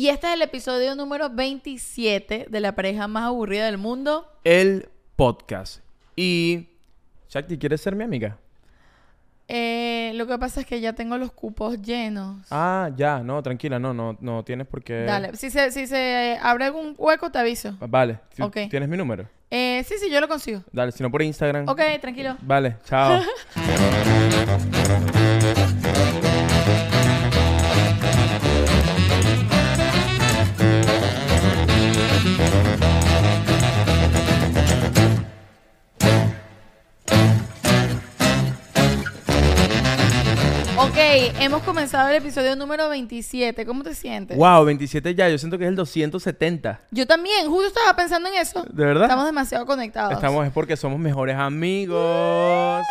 Y este es el episodio número 27 de la pareja más aburrida del mundo. El podcast. Y. Shakti, ¿quieres ser mi amiga? Eh, lo que pasa es que ya tengo los cupos llenos. Ah, ya, no, tranquila, no, no, no tienes por qué. Dale, si se, si se abre algún hueco, te aviso. Vale, ¿ti- Ok. ¿tienes mi número? Eh, sí, sí, yo lo consigo. Dale, si no por Instagram. Ok, tranquilo. Vale, chao. hemos comenzado el episodio número 27. ¿Cómo te sientes? wow, 27 ya, yo siento que es el 270. Yo también, justo estaba pensando en eso. ¿De verdad? Estamos demasiado conectados. Estamos, es porque somos mejores amigos.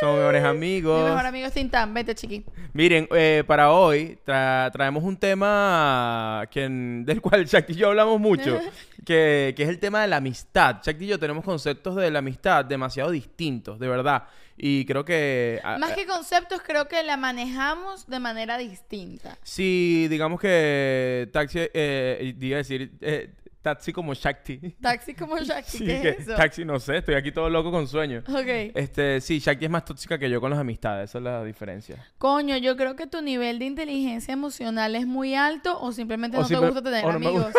Somos mejores Mi amigos. mejor amigo es Tintán. Vete, chiqui. Miren, eh, para hoy tra- traemos un tema que, del cual Shakti y yo hablamos mucho, que, que es el tema de la amistad. Shakti y yo tenemos conceptos de la amistad demasiado distintos, de verdad. Y creo que... a- Más a- que conceptos, creo que la manejamos de manera distinta. Si digamos que taxi, eh, iba a decir, eh, taxi como Shakti. Taxi como Jackie, Sí, ¿qué que es eso? taxi, no sé, estoy aquí todo loco con sueño. Ok. Este, sí, Shakti es más tóxica que yo con las amistades, esa es la diferencia. Coño, yo creo que tu nivel de inteligencia emocional es muy alto o simplemente O no te simple- gusta tener no amigos.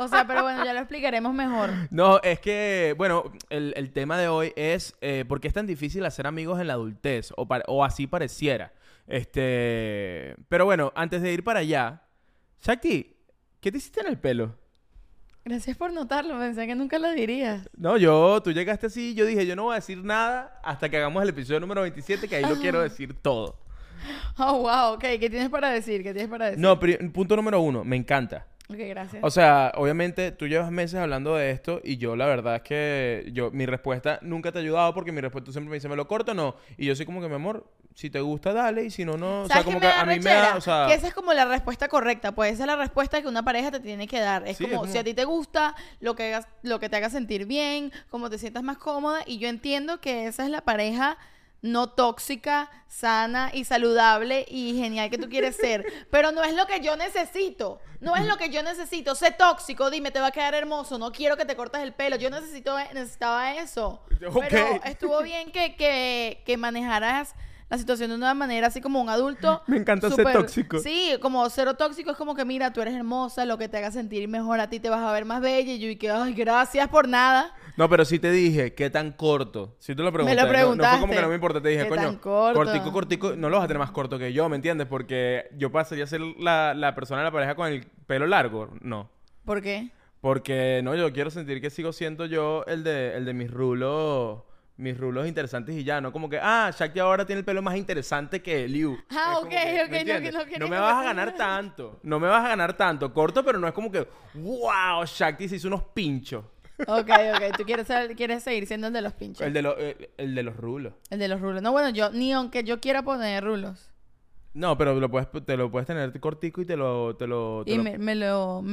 O sea, pero bueno, ya lo explicaremos mejor. No, es que, bueno, el, el tema de hoy es eh, por qué es tan difícil hacer amigos en la adultez, o, o así pareciera. Este, pero bueno, antes de ir para allá, Shakti, ¿qué te hiciste en el pelo? Gracias por notarlo, pensé que nunca lo dirías. No, yo, tú llegaste así, yo dije, yo no voy a decir nada hasta que hagamos el episodio número 27, que ahí lo quiero decir todo. Oh, wow, ok, ¿qué tienes para decir? ¿Qué tienes para decir? No, punto número uno, me encanta. Ok, gracias. O sea, obviamente tú llevas meses hablando de esto y yo la verdad es que yo mi respuesta nunca te ha ayudado porque mi respuesta siempre me dice, ¿me lo corto o no? Y yo soy como que, mi amor, si te gusta, dale, y si no, no. O sea, ¿Sabes como que da a mí me rechera? da, o sea... Que esa es como la respuesta correcta. Pues esa es la respuesta que una pareja te tiene que dar. Es, Sí, es como, como- si a ti te gusta, lo que, hagas, lo que te haga sentir bien, como te sientas más cómoda. Y yo entiendo que esa es la pareja no tóxica, sana y saludable y genial que tú quieres ser. Pero no es lo que yo necesito. No es lo que yo necesito. Sé tóxico, dime, te va a quedar hermoso. No quiero que te cortes el pelo. Yo necesito, necesitaba eso. Pero estuvo bien que, que, que manejaras la situación de una manera así como un adulto. Me encanta ser súper- tóxico. Sí, como cero tóxico es como que mira, tú eres hermosa, lo que te haga sentir mejor a ti te vas a ver más bella y yo y que ay, gracias por nada. No, pero sí te dije, ¿qué tan corto? Si tú lo preguntaste. lo no- No, fue como preguntaste. que no me importa, te dije, ¿Qué coño, tan corto? cortico, cortico, no lo vas a tener más corto que yo, ¿me entiendes? Porque yo pasaría a ser la, la persona de la pareja con el pelo largo, no. ¿Por qué? Porque no, yo quiero sentir que sigo siendo yo el de, el de mis rulos, mis rulos interesantes y ya, no como que, ah, Shakti ahora tiene el pelo más interesante que Liu. Ah, ok, que, ok, ¿me no, me vas a ganar tanto, no me vas a ganar tanto, corto, pero no es como que, wow, Shakti se hizo unos pinchos. Ok, ok, tú quieres, quieres seguir siendo el de los pinches. El de, los eh, el de los rulos. El de los rulos. No, bueno, yo, ni aunque yo quiera poner rulos. No, pero lo puedes, te lo puedes tener cortico y te lo, te lo, te Y lo- me, me lo...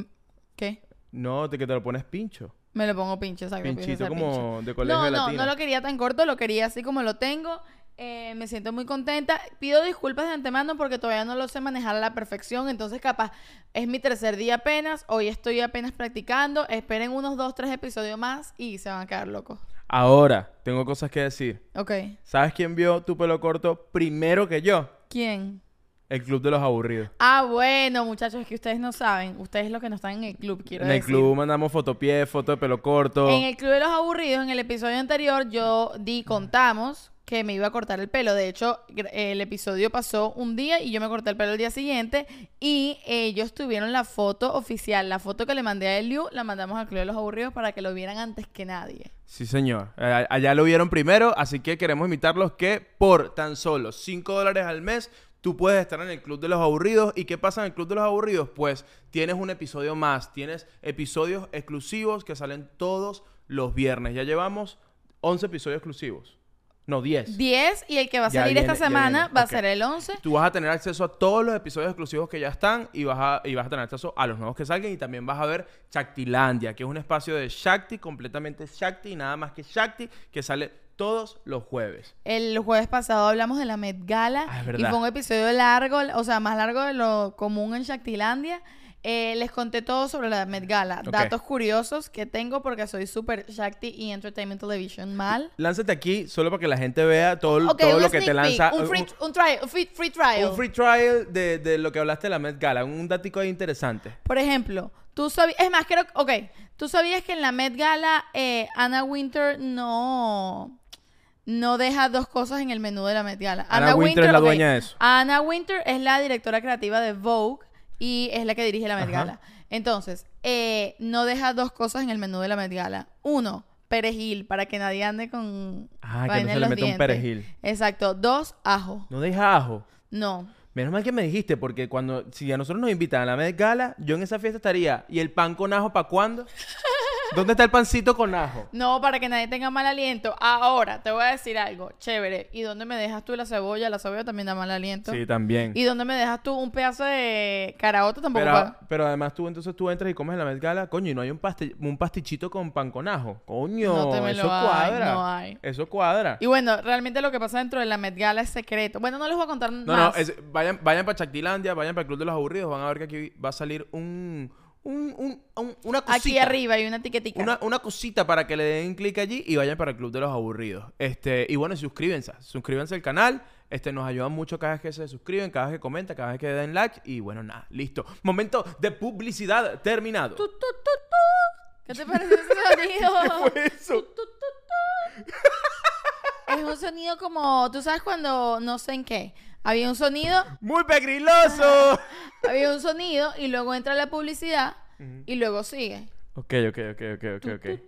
¿Qué? no, te, que te lo pones pincho. Me lo pongo pinche, exacto. Pinchito como pinche. de colegio No, no, no lo quería tan corto, lo quería así como lo tengo. Eh, me siento muy contenta. Pido disculpas de antemano porque todavía no lo sé manejar a la perfección. Entonces, capaz, es mi tercer día apenas. Hoy estoy apenas practicando. Esperen unos dos, tres episodios más y se van a quedar locos. Ahora, tengo cosas que decir. Ok. ¿Sabes quién vio tu pelo corto primero que yo? ¿Quién? El Club de los Aburridos. Ah, bueno, muchachos, es que ustedes no saben. Ustedes los que no están en el club, quiero en el decir. club mandamos fotopié, foto de pelo corto. En el Club de los Aburridos, en el episodio anterior, yo di, contamos que me iba a cortar el pelo. De hecho, el episodio pasó un día y yo me corté el pelo el día siguiente. Y ellos tuvieron la foto oficial. La foto que le mandé a Eliu, la mandamos al Club de los Aburridos para que lo vieran antes que nadie. Sí, señor. Eh, allá lo vieron primero, así que queremos invitarlos que por tan solo 5 dólares al mes tú puedes estar en el Club de los Aburridos. ¿Y qué pasa en el Club de los Aburridos? Pues tienes un episodio más, tienes episodios exclusivos que salen todos los viernes. Ya llevamos 11 episodios exclusivos. No, 10. 10 y el que va a Ya salir viene, esta semana va a ser el 11. Tú vas a tener acceso a todos los episodios exclusivos que ya están y vas a, y vas a tener acceso a los nuevos que salgan y también vas a ver Shaktilandia, que es un espacio de Shakti, completamente Shakti y nada más que Shakti, que sale todos los jueves. El jueves pasado hablamos de la Met Gala Ah, y fue un episodio largo, o sea, más largo de lo común en Shaktilandia. Eh, les conté todo sobre la Met Gala. Datos curiosos que tengo porque soy súper Shakti y Entertainment Television mal. Lánzate aquí solo para que la gente vea todo, lo que te lanza. Un free, un trial, un free, free trial. un free trial de, de lo que hablaste de la Met Gala. Un datico ahí interesante. Por ejemplo, tú sabías... Es más, creo... Ok. Tú sabías que en la Met Gala eh, Anna Winter no... No deja dos cosas en el menú de la Met Gala. Anna Winter es la dueña de eso. Anna Winter es la directora creativa de Vogue y es la que dirige la Met Ajá. Gala. Entonces, eh, no deja dos cosas en el menú de la Met Gala. Uno, perejil, para que nadie ande con Ah, que no se le meta un perejil. Exacto. Dos, ajo. No deja ajo. No. Menos mal que me dijiste, porque cuando, si a nosotros nos invitan a la Met Gala, yo en esa fiesta estaría. ¿Y el pan con ajo para cuándo? ¿Dónde está el pancito con ajo? No, para que nadie tenga mal aliento. Ahora, te voy a decir algo. Chévere. ¿Y dónde me dejas tú la cebolla? La cebolla también da mal aliento. Sí, también. ¿Y dónde me dejas tú un pedazo de caraota? Tampoco Pero, pa- pero además tú entonces tú entras y comes en la Met Gala, coño, y no hay un, paste- un pastichito con pan con ajo. Coño, No te me lo eso hay, cuadra. no hay. Eso cuadra. Y bueno, realmente lo que pasa dentro de la Met Gala es secreto. Bueno, no les voy a contar No, más. no, es- vayan, vayan para Chactilandia, vayan para el Club de los Aburridos, van a ver que aquí va a salir un, un, un- un- una cosita. Aquí arriba hay una etiquetica. Una, una cosita para que le den clic allí y vayan para el Club de los Aburridos. Este, y bueno, suscríbanse. Suscríbanse al canal. Este, nos ayudan mucho cada vez que se suscriben, cada vez que comentan, cada vez que den like. Y bueno, nada, listo. Momento de publicidad terminado. Tu, tu, tu, tu. ¿Qué te parece ese sonido? ¿Qué fue eso? Es un sonido como, tú sabes cuando, no sé en qué, había un sonido, ¡Muy pegriloso! había un sonido y luego entra la publicidad y luego sigue. ok, ok, ok, ok, ok, ok.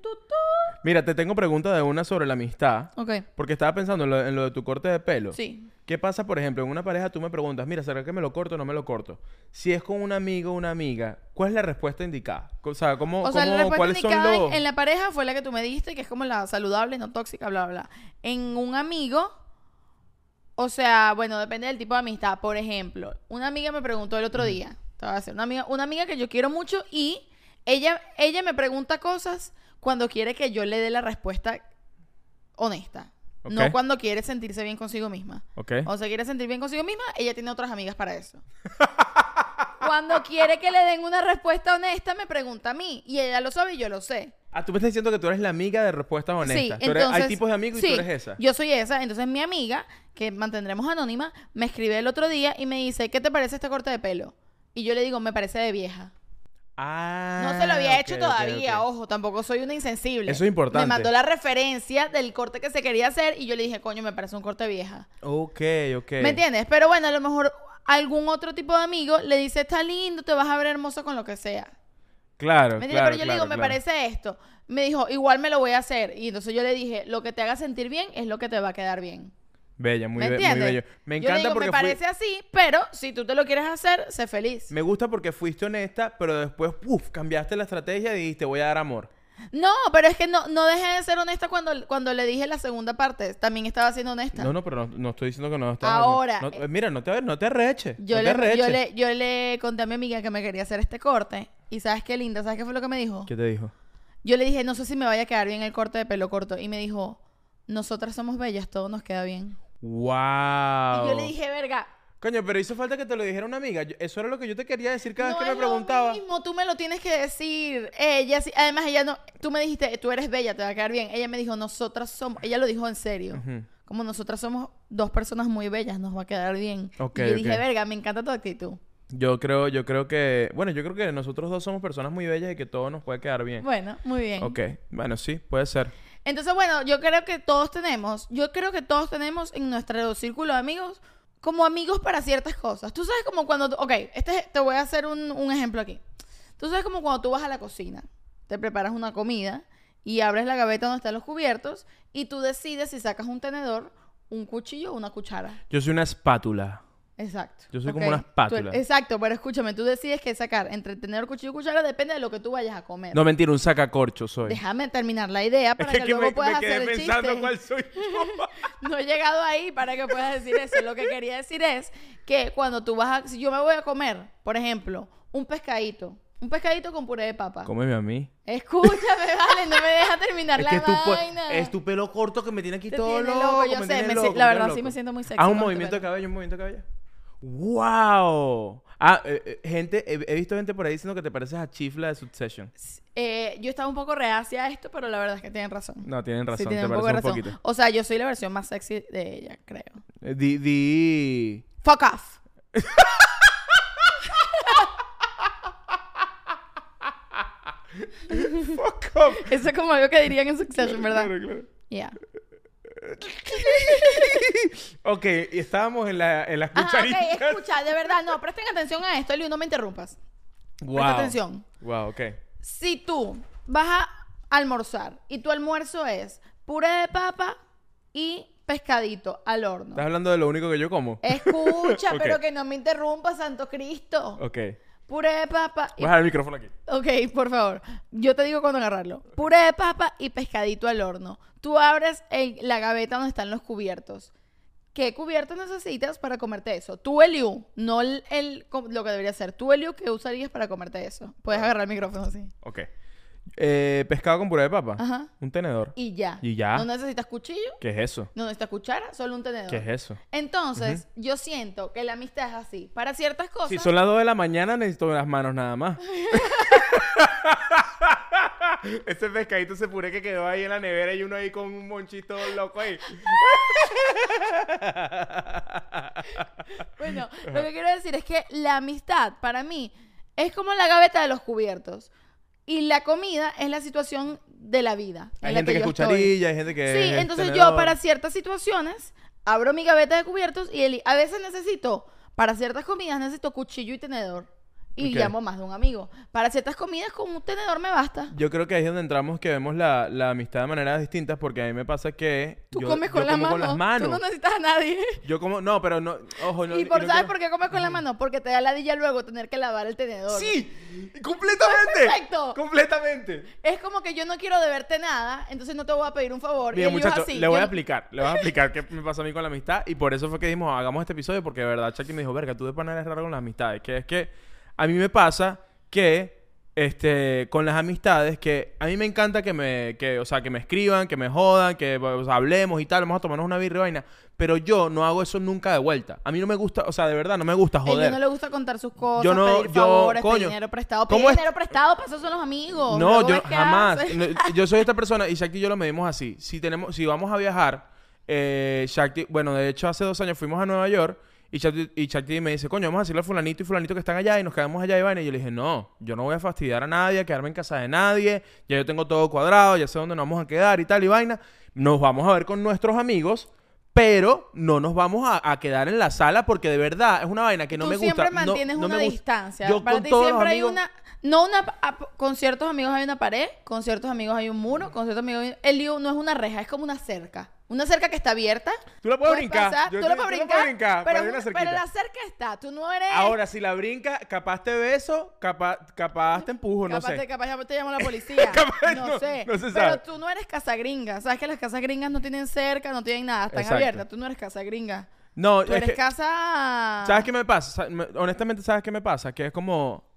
Mira, te tengo pregunta de una sobre la amistad. Ok, Porque estaba pensando en lo, en lo de tu corte de pelo. sí. ¿Qué pasa, por ejemplo, en una pareja tú me preguntas, mira, ¿será que me lo corto o no me lo corto? Si es con un amigo o una amiga, ¿cuál es la respuesta indicada? O sea, ¿cómo, O sea, la cómo- respuesta cuáles son indicada los...? en la pareja fue la que tú me dijiste, que es como la saludable, no tóxica, bla, bla, bla. En un amigo, o sea, bueno, depende del tipo de amistad. Por ejemplo, una amiga me preguntó el otro día, te voy a decir, una amiga, una amiga que yo quiero mucho y ella, ella me pregunta cosas cuando quiere que yo le dé la respuesta honesta. No cuando quiere sentirse bien consigo misma. Ok. O se quiere sentir bien consigo misma, ella tiene otras amigas para eso. Cuando quiere que le den una respuesta honesta, me pregunta a mí. Y ella lo sabe y yo lo sé. Ah, tú me estás diciendo que tú eres la amiga de respuestas honestas. Sí, eres- entonces, hay tipos de amigos y tú eres esa. Yo soy esa. Entonces mi amiga, que mantendremos anónima, me escribe el otro día y me dice, ¿qué te parece este corte de pelo? Y yo le digo, me parece de vieja. Ah, No se lo había hecho todavía, ojo, tampoco soy una insensible. Eso es importante. Me mandó la referencia del corte que se quería hacer y yo le dije, coño, me parece un corte vieja. Ok, ok. ¿Me entiendes? Pero bueno, a lo mejor algún otro tipo de amigo le dice, está lindo, te vas a ver hermoso con lo que sea. Claro, ¿Me claro, Pero yo le digo, claro, me claro. parece esto. Me dijo, igual me lo voy a hacer. Y entonces yo le dije, lo que te haga sentir bien es lo que te va a quedar bien. Bella, muy, ¿Me be- muy bello. Me Yo le encanta digo, porque me fui- parece así, pero si tú te lo quieres hacer, sé feliz. Me gusta porque fuiste honesta, pero después, puf, cambiaste la estrategia y dijiste, voy a dar amor. No, pero es que no, no dejé de ser honesta cuando, cuando le dije la segunda parte. También estaba siendo honesta. No, no, pero no, no estoy diciendo que no estás... Ahora, no- eh, mira, no te, no te arreches. Yo, no te le, arreches. yo, le, yo le conté a mi amiga que me quería hacer este corte. Y sabes qué linda, ¿sabes qué fue lo que me dijo? ¿Qué te dijo? Yo le dije, no sé si me vaya a quedar bien el corte de pelo corto. Y me dijo, nosotras somos bellas, todo nos queda bien. ¡Wow! Y yo le dije, verga, Coño, pero hizo falta que te lo dijera una amiga. Yo- Eso era lo que yo te quería decir cada no vez que es me preguntaba. lo mismo, tú me lo tienes que decir. Ella sí, además ella no, tú me dijiste, tú eres bella, te va a quedar bien. Ella me dijo, nosotras somos, ella lo dijo en serio. Como nosotras somos dos personas muy bellas, nos va a quedar bien. Y yo dije, verga, me encanta tu actitud. Yo creo, yo creo que... Bueno, yo creo que nosotros dos somos personas muy bellas y que todo nos puede quedar bien. Bueno, muy bien. Ok, bueno, sí, puede ser. Entonces, bueno, yo creo que todos tenemos, yo creo que todos tenemos en nuestro círculo de amigos como amigos para ciertas cosas. Tú sabes como cuando, ok, este, te voy a hacer un, un ejemplo aquí. Tú sabes como cuando tú vas a la cocina, te preparas una comida y abres la gaveta donde están los cubiertos y tú decides si sacas un tenedor, un cuchillo o una cuchara. Yo soy una espátula. Exacto. Yo soy como una espátula. Tú- exacto, pero escúchame, tú decides qué sacar entre tenedor, cuchillo y cuchara, depende de lo que tú vayas a comer. No, mentira, un sacacorcho soy. Déjame terminar la idea para que, luego puedas hacer el chiste. soy yo. No he llegado ahí para que puedas decir eso. Lo que quería decir es que cuando tú vas a... Si yo me voy a comer, por ejemplo, un pescadito. Un pescadito con puré de papa. Cómeme a mí. Escúchame, vale, no me deja terminar Es la que es tu, vaina. es tu pelo corto que me tiene aquí Te todo tiene loco. loco, yo me sé, me la me verdad sí me siento muy sexy Haz un movimiento de cabello, un movimiento de cabello. ¡Wow! Ah, eh, eh, gente, he, he visto gente por ahí diciendo que te pareces a Chifla de Succession. Eh, yo estaba un poco reacia a esto, pero la verdad es que tienen razón. No, tienen razón, sí, tienen te un poco de un razón. poquito. O sea, yo soy la versión más sexy de ella, creo. Eh, Di, di... Fuck off. Fuck off. Eso es como algo que dirían en Succession, ¿verdad? Claro, claro. Yeah. Ok, estábamos en la, en las Ah, ok, cucharitas. escucha, de verdad, no, presten atención a esto, Eliu, no me interrumpas. Wow. Presta atención. Wow, ok. Si tú vas a almorzar y tu almuerzo es puré de papa y pescadito al horno. ¿Estás hablando de lo único que yo como? Escucha, pero que no me interrumpa, Santo Cristo. Ok. Puré de papa y... Voy a dejar el micrófono aquí. Ok, por favor. Yo te digo cuando agarrarlo. Puré de papa y pescadito al horno. Tú abres el- la gaveta donde están los cubiertos. ¿Qué cubiertos necesitas para comerte eso? Tú, Eliu, no el, el- lo que debería ser. Tú, Eliu, ¿qué usarías para comerte eso? Puedes agarrar el micrófono así. Ok. Eh, pescado con puré de papa. Ajá. Un tenedor. Y ya. ¿Y ya? No necesitas cuchillo, ¿Qué es eso? no necesitas cuchara, solo un tenedor. ¿Qué es eso? Entonces, yo siento que la amistad es así. Para ciertas cosas. Si son las 2 de la mañana, necesito las manos nada más. Ese pescadito ese puré que quedó ahí en la nevera y uno ahí con un monchito loco ahí. Bueno, lo que quiero decir es que la amistad para mí es como la gaveta de los cubiertos. Y la comida es la situación de la vida. en Hay la gente que yo estoy. cucharilla, hay gente que Sí, es entonces yo tenedor. para ciertas situaciones abro mi gaveta de cubiertos y Eli, a veces necesito, para ciertas comidas necesito cuchillo y tenedor. Y Ok. llamo más de un amigo. Para ciertas comidas con un tenedor me basta. Yo creo que ahí es donde entramos que vemos la, la amistad de maneras distintas porque a mí me pasa que Tú yo, comes con, yo la como mano. con las manos. Tú no necesitas a nadie. Yo como, no, pero no, ojo, no. y por, no ¿sabes quiero- por qué comes con la mano? Porque te da ladilla luego tener que lavar el tenedor. Sí, completamente. Perfecto. Completamente. Es como que yo no quiero deberte nada, entonces no te voy a pedir un favor. Mira, y así, le voy yo a explicar, le voy a explicar qué me pasa a mí con la amistad y por eso fue que dijimos, hagamos este episodio porque de verdad Chucky me dijo, verga, tú de pana eres raro con las amistades, que es que a mí me pasa que este con las amistades que a mí me encanta que me que o sea, que me escriban, que me jodan, que o sea, hablemos y tal, vamos a tomarnos una birra y vaina, pero yo no hago eso nunca de vuelta. A mí no me gusta, o sea, de verdad no me gusta A joder. no le gusta contar sus cosas, Yo no- pedir yo- favores, coño, pedir dinero prestado. ¿cómo Pedir es- dinero prestado, para eso son los amigos. No, yo jamás. No, yo soy esta persona y Shakti y yo lo medimos así. Si tenemos, si vamos a viajar, eh, Shakti, bueno, de hecho hace dos años fuimos a Nueva York y Shakti me dice, coño, vamos a decirle a fulanito y fulanito que están allá y nos quedamos allá y vaina. Y yo le dije, no, yo no voy a fastidiar a nadie, a quedarme en casa de nadie. Ya yo tengo todo cuadrado, ya sé dónde nos vamos a quedar y tal y vaina. Nos vamos a ver con nuestros amigos. Pero no nos vamos a, a quedar en la sala porque de verdad es una vaina que no Tú me gusta. siempre mantienes no una me gusta. distancia. Yo Para con ti todos los siempre hay una... No una... a- Con ciertos amigos hay una pared, con ciertos amigos hay un muro, con ciertos amigos... hay- El lío no es una reja, es como una cerca. Una cerca que está abierta. Tú la puedes brincar. pasar, Yo tú la puedes brincar, pero una la cerca está. Tú no eres... Ahora, si la brinca, capaz te beso, capaz, capaz te empujo, no sé. te, capaz ya te llama la policía. Capaz no, no- sé. no se Pero tú no eres casa gringa. Sabes que las casas gringas no tienen cerca, no tienen nada, están Exacto. abiertas. Tú no eres casa gringa. No, Tú es eres que, casa... ¿sabes qué me pasa? Sa- me- Honestamente, ¿sabes qué me pasa? Que es como...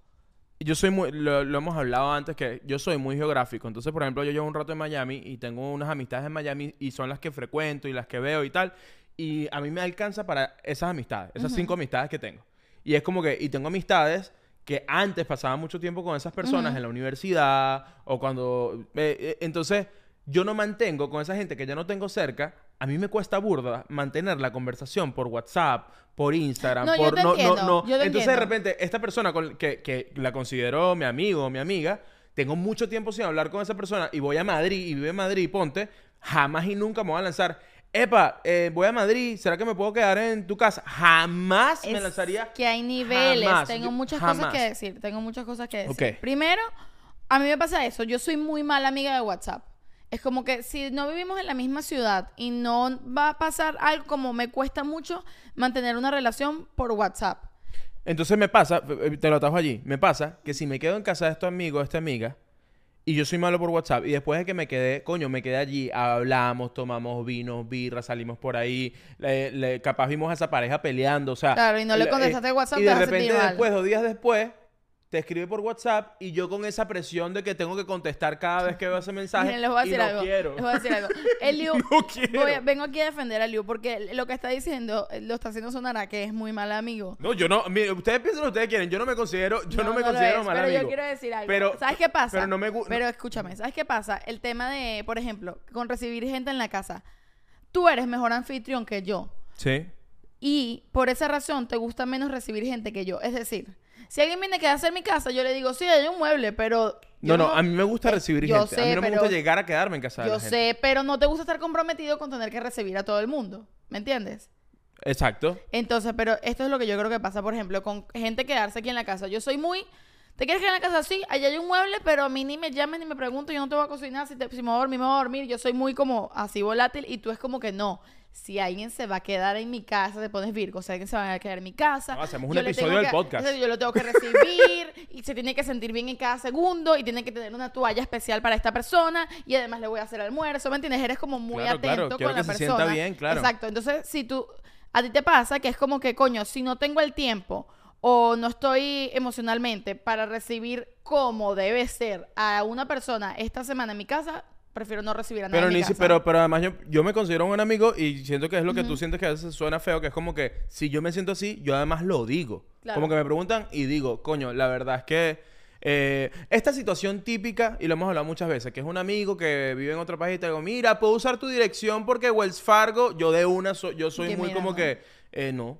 Yo soy muy... Lo, lo hemos hablado antes, que yo soy muy geográfico. Entonces, por ejemplo, yo llevo un rato en Miami y tengo unas amistades en Miami y son las que frecuento y las que veo y tal. Y a mí me alcanza para esas amistades, esas cinco amistades que tengo. Y es como que... Y tengo amistades que antes pasaba mucho tiempo con esas personas en la universidad o cuando... eh, eh, entonces, yo no mantengo con esa gente que ya no tengo cerca. A mí me cuesta burda mantener la conversación por WhatsApp, por Instagram, No, yo por... te entiendo, yo te Entonces, de entiendo. repente, esta persona con, que, que la considero mi amigo o mi amiga, tengo mucho tiempo sin hablar con esa persona y voy a Madrid y vive en Madrid, ponte, jamás y nunca me voy a lanzar. Epa, eh, voy a Madrid, ¿será que me puedo quedar en tu casa? Jamás me Es lanzaría. Que hay niveles. Jamás. Tengo Yo- muchas cosas que decir. Tengo muchas cosas que decir. Ok. Primero, a mí me pasa eso. Yo soy muy mala amiga de WhatsApp. Es como que si no vivimos en la misma ciudad y no va a pasar algo como me cuesta mucho mantener una relación por WhatsApp. Entonces me pasa, eh, te lo atajo allí, me pasa que si me quedo en casa de estos amigos, de esta amiga, y yo soy malo por WhatsApp, y después de que me quedé, coño, me quedé allí, hablamos, tomamos vinos, birra, salimos por ahí, le- le- capaz vimos a esa pareja peleando, o sea... Claro, y no le le- contestaste eh, WhatsApp, Y de repente después, dos días después, te escribe por WhatsApp y yo con esa presión de que tengo que contestar cada vez que veo ese mensaje Miren, les voy a y decir no algo. quiero. Les voy a decir algo. El Liu, No quiero. voy a- vengo aquí a defender a Liu porque lo que está diciendo eh, lo está haciendo sonar a que es muy mal amigo. No, yo no, mire, ustedes piensan lo que ustedes quieren, yo no me considero, yo no, me considero es, mal pero amigo. yo quiero decir algo. Pero- ¿Sabes qué pasa? pero no me Pero escúchame, ¿sabes qué pasa? El tema de, por ejemplo, con recibir gente en la casa. Tú eres mejor anfitrión que yo. Sí. Y por esa razón te gusta menos recibir gente que yo. Es decir, si alguien viene a quedarse en mi casa, yo le digo, sí, hay un mueble, pero... No, no, a mí me gusta Eh, recibir yo gente. a mí sé, no me gusta llegar a quedarme en casa de Yo la gente. sé, pero no te gusta estar comprometido con tener que recibir a todo el mundo. ¿Me entiendes? Exacto. Entonces, pero esto es lo que yo creo que pasa, por ejemplo, con gente quedarse aquí en la casa. Yo soy muy... ¿Te quieres quedar en la casa? Sí, allá hay un mueble, pero a mí ni me llames ni me pregunto, yo no te voy a cocinar, si, te, si me voy a dormir, me voy a dormir. Yo soy muy como así volátil y tú es como que no. Si alguien se va a quedar en mi casa, te pones Virgo, si alguien se va a quedar en mi casa. No, hacemos un episodio del que- podcast. entonces Yo lo tengo que recibir y se tiene que sentir bien en cada segundo y tiene que tener una toalla especial para esta persona y además le voy a hacer almuerzo, ¿me entiendes? Eres como muy Claro, claro, atento quiero con la que se persona. sienta bien, claro. Exacto. Entonces, si tú, a ti te pasa que es como que, coño, si no tengo el tiempo o no estoy emocionalmente para recibir como debe ser a una persona esta semana en mi casa, prefiero no recibir a nadie Pero, en mi ni si- casa. pero, pero además yo, yo me considero un buen amigo y siento que es lo que tú sientes que a veces suena feo, que es como que si yo me siento así, yo además lo digo. Claro. Como que me preguntan y digo, coño, la verdad es que eh, esta situación típica, y lo hemos hablado muchas veces, que es un amigo que vive en otro país y te digo, mira, puedo usar tu dirección porque Wells Fargo, yo de una, so- yo soy muy mira, como no. que, eh, no.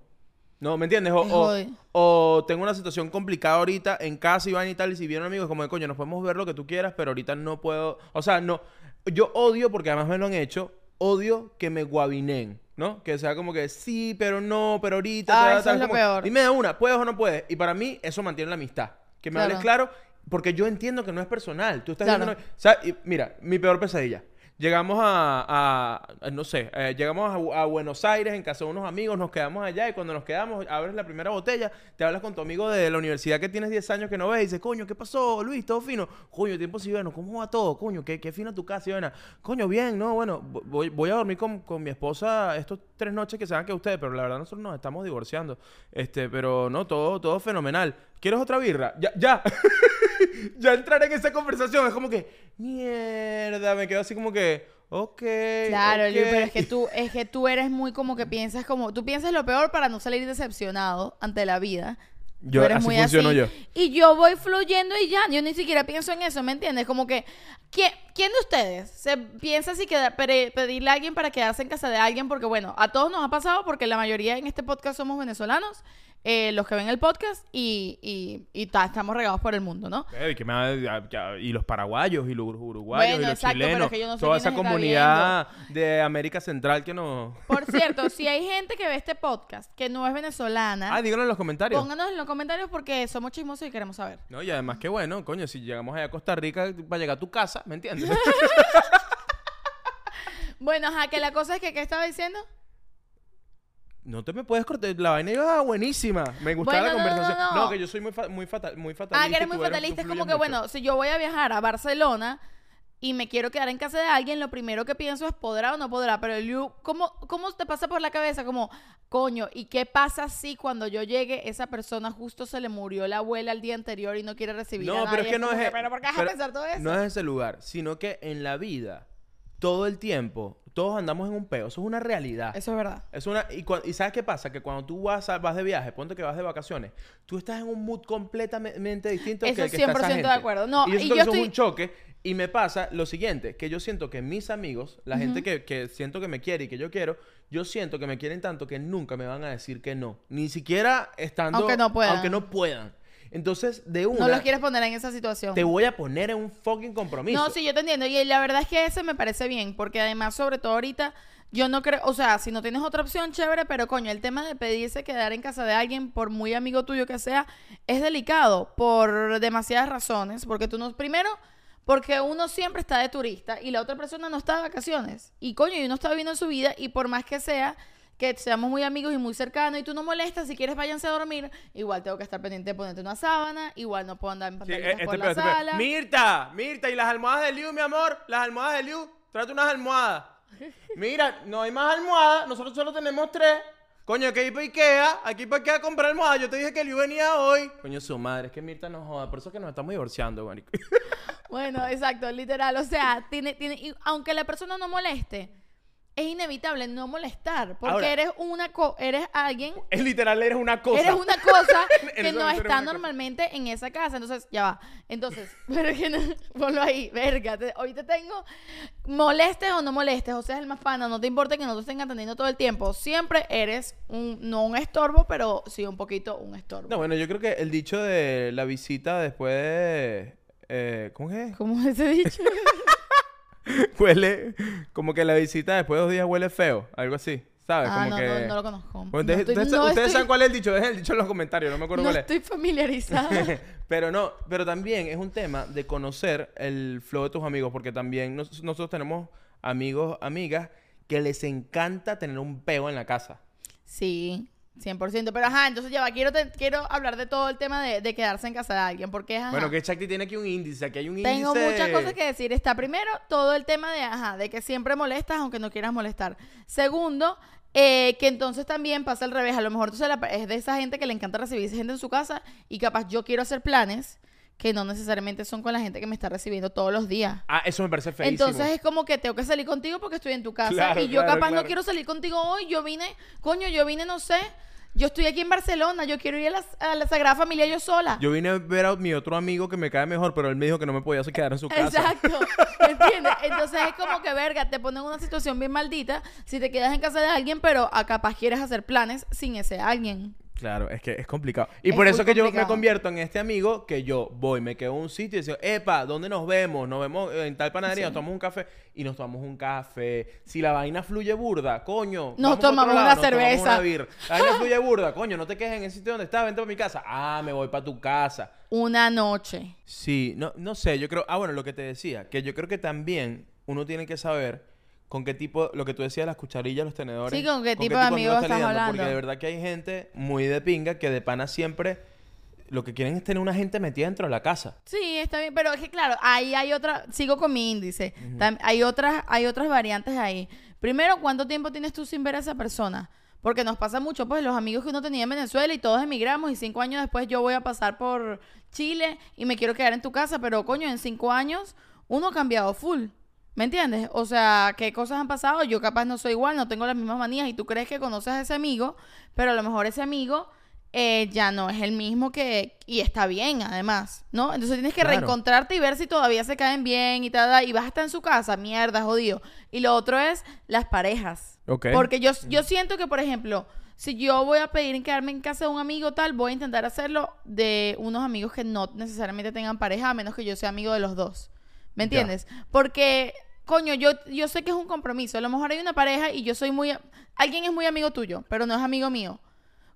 No, ¿me entiendes? O, o- tengo una situación complicada ahorita en casa y van y tal, y si vienen amigos, como de coño, nos podemos ver lo que tú quieras, pero ahorita no puedo. O sea, no. Yo odio, porque además me lo han hecho, odio que me guabinen, ¿no? Que sea como que sí, pero no, pero ahorita. Ah, tal, eso tal, es lo como, peor. Dime de una, ¿puedes o no puedes? Y para mí, eso mantiene la amistad. Que me Claro. hables claro, porque yo entiendo que no es personal. Tú estás Claro. diciendo. O sea, y mira, mi peor pesadilla. Llegamos a, a- no sé, eh, llegamos a, Buenos Aires en casa de unos amigos, nos quedamos allá y cuando nos quedamos, abres la primera botella, te hablas con tu amigo de la universidad que tienes 10 años que no ves y dices, coño, ¿qué pasó, Luis? ¿Todo fino? Coño, tiempo si bueno, ¿cómo va todo? Coño, ¿qué, qué fina tu casa, Ivana? Coño, bien, no, bueno, voy, voy a dormir con, con mi esposa estos tres noches que se que ustedes, pero la verdad nosotros nos estamos divorciando. Este, pero no, todo, todo fenomenal. ¿Quieres otra birra? Ya, ya. ya entrar en esa conversación es como que, mierda, me quedo así como que, ok. Claro, Liu, ok". pero es que tú, es que tú eres muy como que piensas como, tú piensas lo peor para no salir decepcionado ante la vida. Yo- eres así muy funciono así. yo. Y yo voy fluyendo y ya, yo ni siquiera pienso en eso, ¿me entiendes? Como que, ¿quién, quién de ustedes se piensa si queda, pedirle a alguien para quedarse en casa de alguien? Porque bueno, a todos nos ha pasado porque la mayoría en este podcast somos venezolanos, eh, los que ven el podcast y, y, y ta, estamos regados por el mundo, ¿no? Eh, que me va- ya- ya- y los paraguayos y los uruguayos Bueno, y los exacto, pero chilenos. es que yo no sé toda esa nos comunidad de América Central que no. Por cierto, si hay gente que ve este podcast que no es venezolana, Ah, díganlo en los comentarios. pónganos en los comentarios porque somos chismosos y queremos saber. No, y además que bueno, coño, si llegamos allá a Costa Rica para llegar a tu casa, ¿me entiendes? Bueno, ajá, que la cosa es que, ¿qué estaba diciendo? No te me puedes cortar, la vaina iba buenísima. Me gustaba Bueno, la no, conversación. no, No, no. que yo soy muy fa- muy fatal, muy fatalista. Ah, que eres muy fatalista. Es como que, mucho. bueno, si yo voy a viajar a Barcelona y me quiero quedar en casa de alguien, lo primero que pienso es podrá o no podrá. Pero, Liu, ¿cómo, ¿cómo te pasa por la cabeza? Como, coño, ¿y qué pasa si cuando yo llegue esa persona justo se le murió la abuela el día anterior y no quiere recibir a No, nadie? pero es que no es. ¿Pero por qué vas a pensar todo eso? No es ese lugar, sino que en la vida, todo el tiempo, todos andamos en un peo. Eso es una realidad. Eso es verdad. Es una, y, y ¿sabes qué pasa? Que cuando tú vas, a- vas de viaje, ponte que vas de vacaciones, tú estás en un mood completamente distinto Eso que el que está esa 100% de gente. acuerdo. No, y yo y siento yo que eso es estoy- un choque. Y me pasa lo siguiente, que yo siento que mis amigos, la gente que, que siento que me quiere y que yo quiero, yo siento que me quieren tanto que nunca me van a decir que no. Ni siquiera estando... Aunque no puedan. Aunque no puedan. Entonces, de una, No los quieres poner en esa situación. te voy a poner en un fucking compromiso. No, sí, yo te entiendo. Y la verdad es que ese me parece bien, porque además, sobre todo ahorita, yo no creo, o sea, si no tienes otra opción, chévere, pero coño, el tema de pedirse quedar en casa de alguien, por muy amigo tuyo que sea, es delicado por demasiadas razones. Porque tú no, primero, porque uno siempre está de turista y la otra persona no está de vacaciones. Y coño, y uno está viviendo su vida y por más que sea que seamos muy amigos y muy cercanos y tú no molestas, si quieres váyanse a dormir, igual tengo que estar pendiente de ponerte una sábana, igual no puedo andar en Sí, pantallitas eh, este por la este sala. Mirta, Mirta, ¿y las almohadas de Liu, mi amor? Las almohadas de Liu, trate unas almohadas. Mira, no hay más almohadas, nosotros solo tenemos tres. Coño, que ir para Ikea, aquí para Ikea a comprar almohada. Yo te dije que Liu venía hoy. Coño, su madre, es que Mirta no joda, por eso es que nos estamos divorciando, marico. Bueno, exacto, literal. O sea, tiene, tiene, y aunque la persona no moleste, es inevitable no molestar. Porque Ahora- eres una co- eres alguien, Es literal, eres una cosa. eres una cosa que no está cosa. normalmente en esa casa. Entonces, ya va. Entonces, pero que no- ponlo ahí, verga. te- hoy te tengo, molestes o no molestes, o seas el más pana, no te importa que no te estén atendiendo todo el tiempo. Siempre eres un, no un estorbo, pero sí un poquito un estorbo. No, bueno, yo creo que el dicho de la visita después de... eh, ¿Cómo es? ¿Cómo es ese dicho? Huele... Como que la visita después de dos días huele feo. Algo así. ¿Sabes? ah, como no, que... no, no lo conozco. Bueno, No ustedes estoy- ustedes- no ustedes estoy- saben cuál es el dicho. Dejen el dicho en los comentarios. No me acuerdo No cuál es. estoy familiarizada. pero no, pero también es un tema de conocer el flow de tus amigos, porque también nos- nosotros tenemos amigos, amigas que les encanta tener un peo en la casa. Sí, 100%. Pero ajá, entonces ya va, quiero, te- quiero hablar de todo el tema de, de quedarse en casa de alguien, porque ajá, Bueno, que Chakti tiene aquí un índice, aquí hay un índice. tengo muchas cosas que decir. Está primero todo el tema de, ajá, de que siempre molestas aunque no quieras molestar. Segundo, eh, que entonces también pasa al revés. A lo mejor tú se la- es de esa gente que le encanta recibir gente en su casa y capaz yo quiero hacer planes que no necesariamente son con la gente que me está recibiendo todos los días. Ah, eso me parece feísimo. Entonces es como que tengo que salir contigo porque estoy en tu casa. Claro, y yo claro, capaz claro. no quiero salir contigo hoy. Yo vine, coño, yo vine, no sé. Yo estoy aquí en Barcelona. Yo quiero ir a la, a la Sagrada Familia yo sola. Yo vine a ver a mi otro amigo que me cae mejor, pero él me dijo que no me podía quedar en su casa. Exacto. ¿Entiendes? Entonces es como que, verga, te ponen en una situación bien maldita si te quedas en casa de alguien, pero a capaz quieres hacer planes sin ese alguien. Claro, es que es complicado. Y Es por eso que yo me convierto en este amigo que yo voy, me quedo en un sitio y digo, epa, ¿dónde nos vemos? Nos vemos en tal panadería, nos tomamos un café y nos tomamos un café. Si la vaina fluye burda, coño. Nos tomamos lado, una nos tomamos cerveza. una birra. La vaina fluye burda, coño, no te quejes en el sitio donde estás, vente para mi casa. Ah, me voy para tu casa. Una noche. Sí, no, no sé, yo creo, ah, bueno, lo que te decía, que yo creo que también uno tiene que saber con qué tipo, lo que tú decías, las cucharillas, los tenedores. Sí, con qué tipo de amigos estás lidiando, hablando. Porque de verdad que hay gente muy de pinga que de pana siempre lo que quieren es tener una gente metida dentro de la casa. Sí, está bien, pero es que claro, ahí hay otra, sigo con mi índice, hay otras, hay otras variantes ahí. Primero, ¿cuánto tiempo tienes tú sin ver a esa persona? Porque nos pasa mucho, pues los amigos que uno tenía en Venezuela y todos emigramos y cinco años después yo voy a pasar por Chile y me quiero quedar en tu casa, pero coño, en cinco años uno ha cambiado full. ¿Me entiendes? O sea, ¿qué cosas han pasado? Yo capaz no soy igual, no tengo las mismas manías y tú crees que conoces a ese amigo, pero a lo mejor ese amigo eh, ya no es el mismo que... Y está bien, además, ¿no? Entonces tienes que Claro. reencontrarte y ver si todavía se caen bien y tal, y vas a estar en su casa, mierda, jodido. Y lo otro es las parejas. Ok. Porque yo, yo siento que, por ejemplo, si yo voy a pedir en quedarme en casa de un amigo tal, voy a intentar hacerlo de unos amigos que no necesariamente tengan pareja, a menos que yo sea amigo de los dos. ¿Me entiendes? Porque, coño, yo, yo sé que es un compromiso. A lo mejor hay una pareja y yo soy muy... Alguien es muy amigo tuyo, pero no es amigo mío.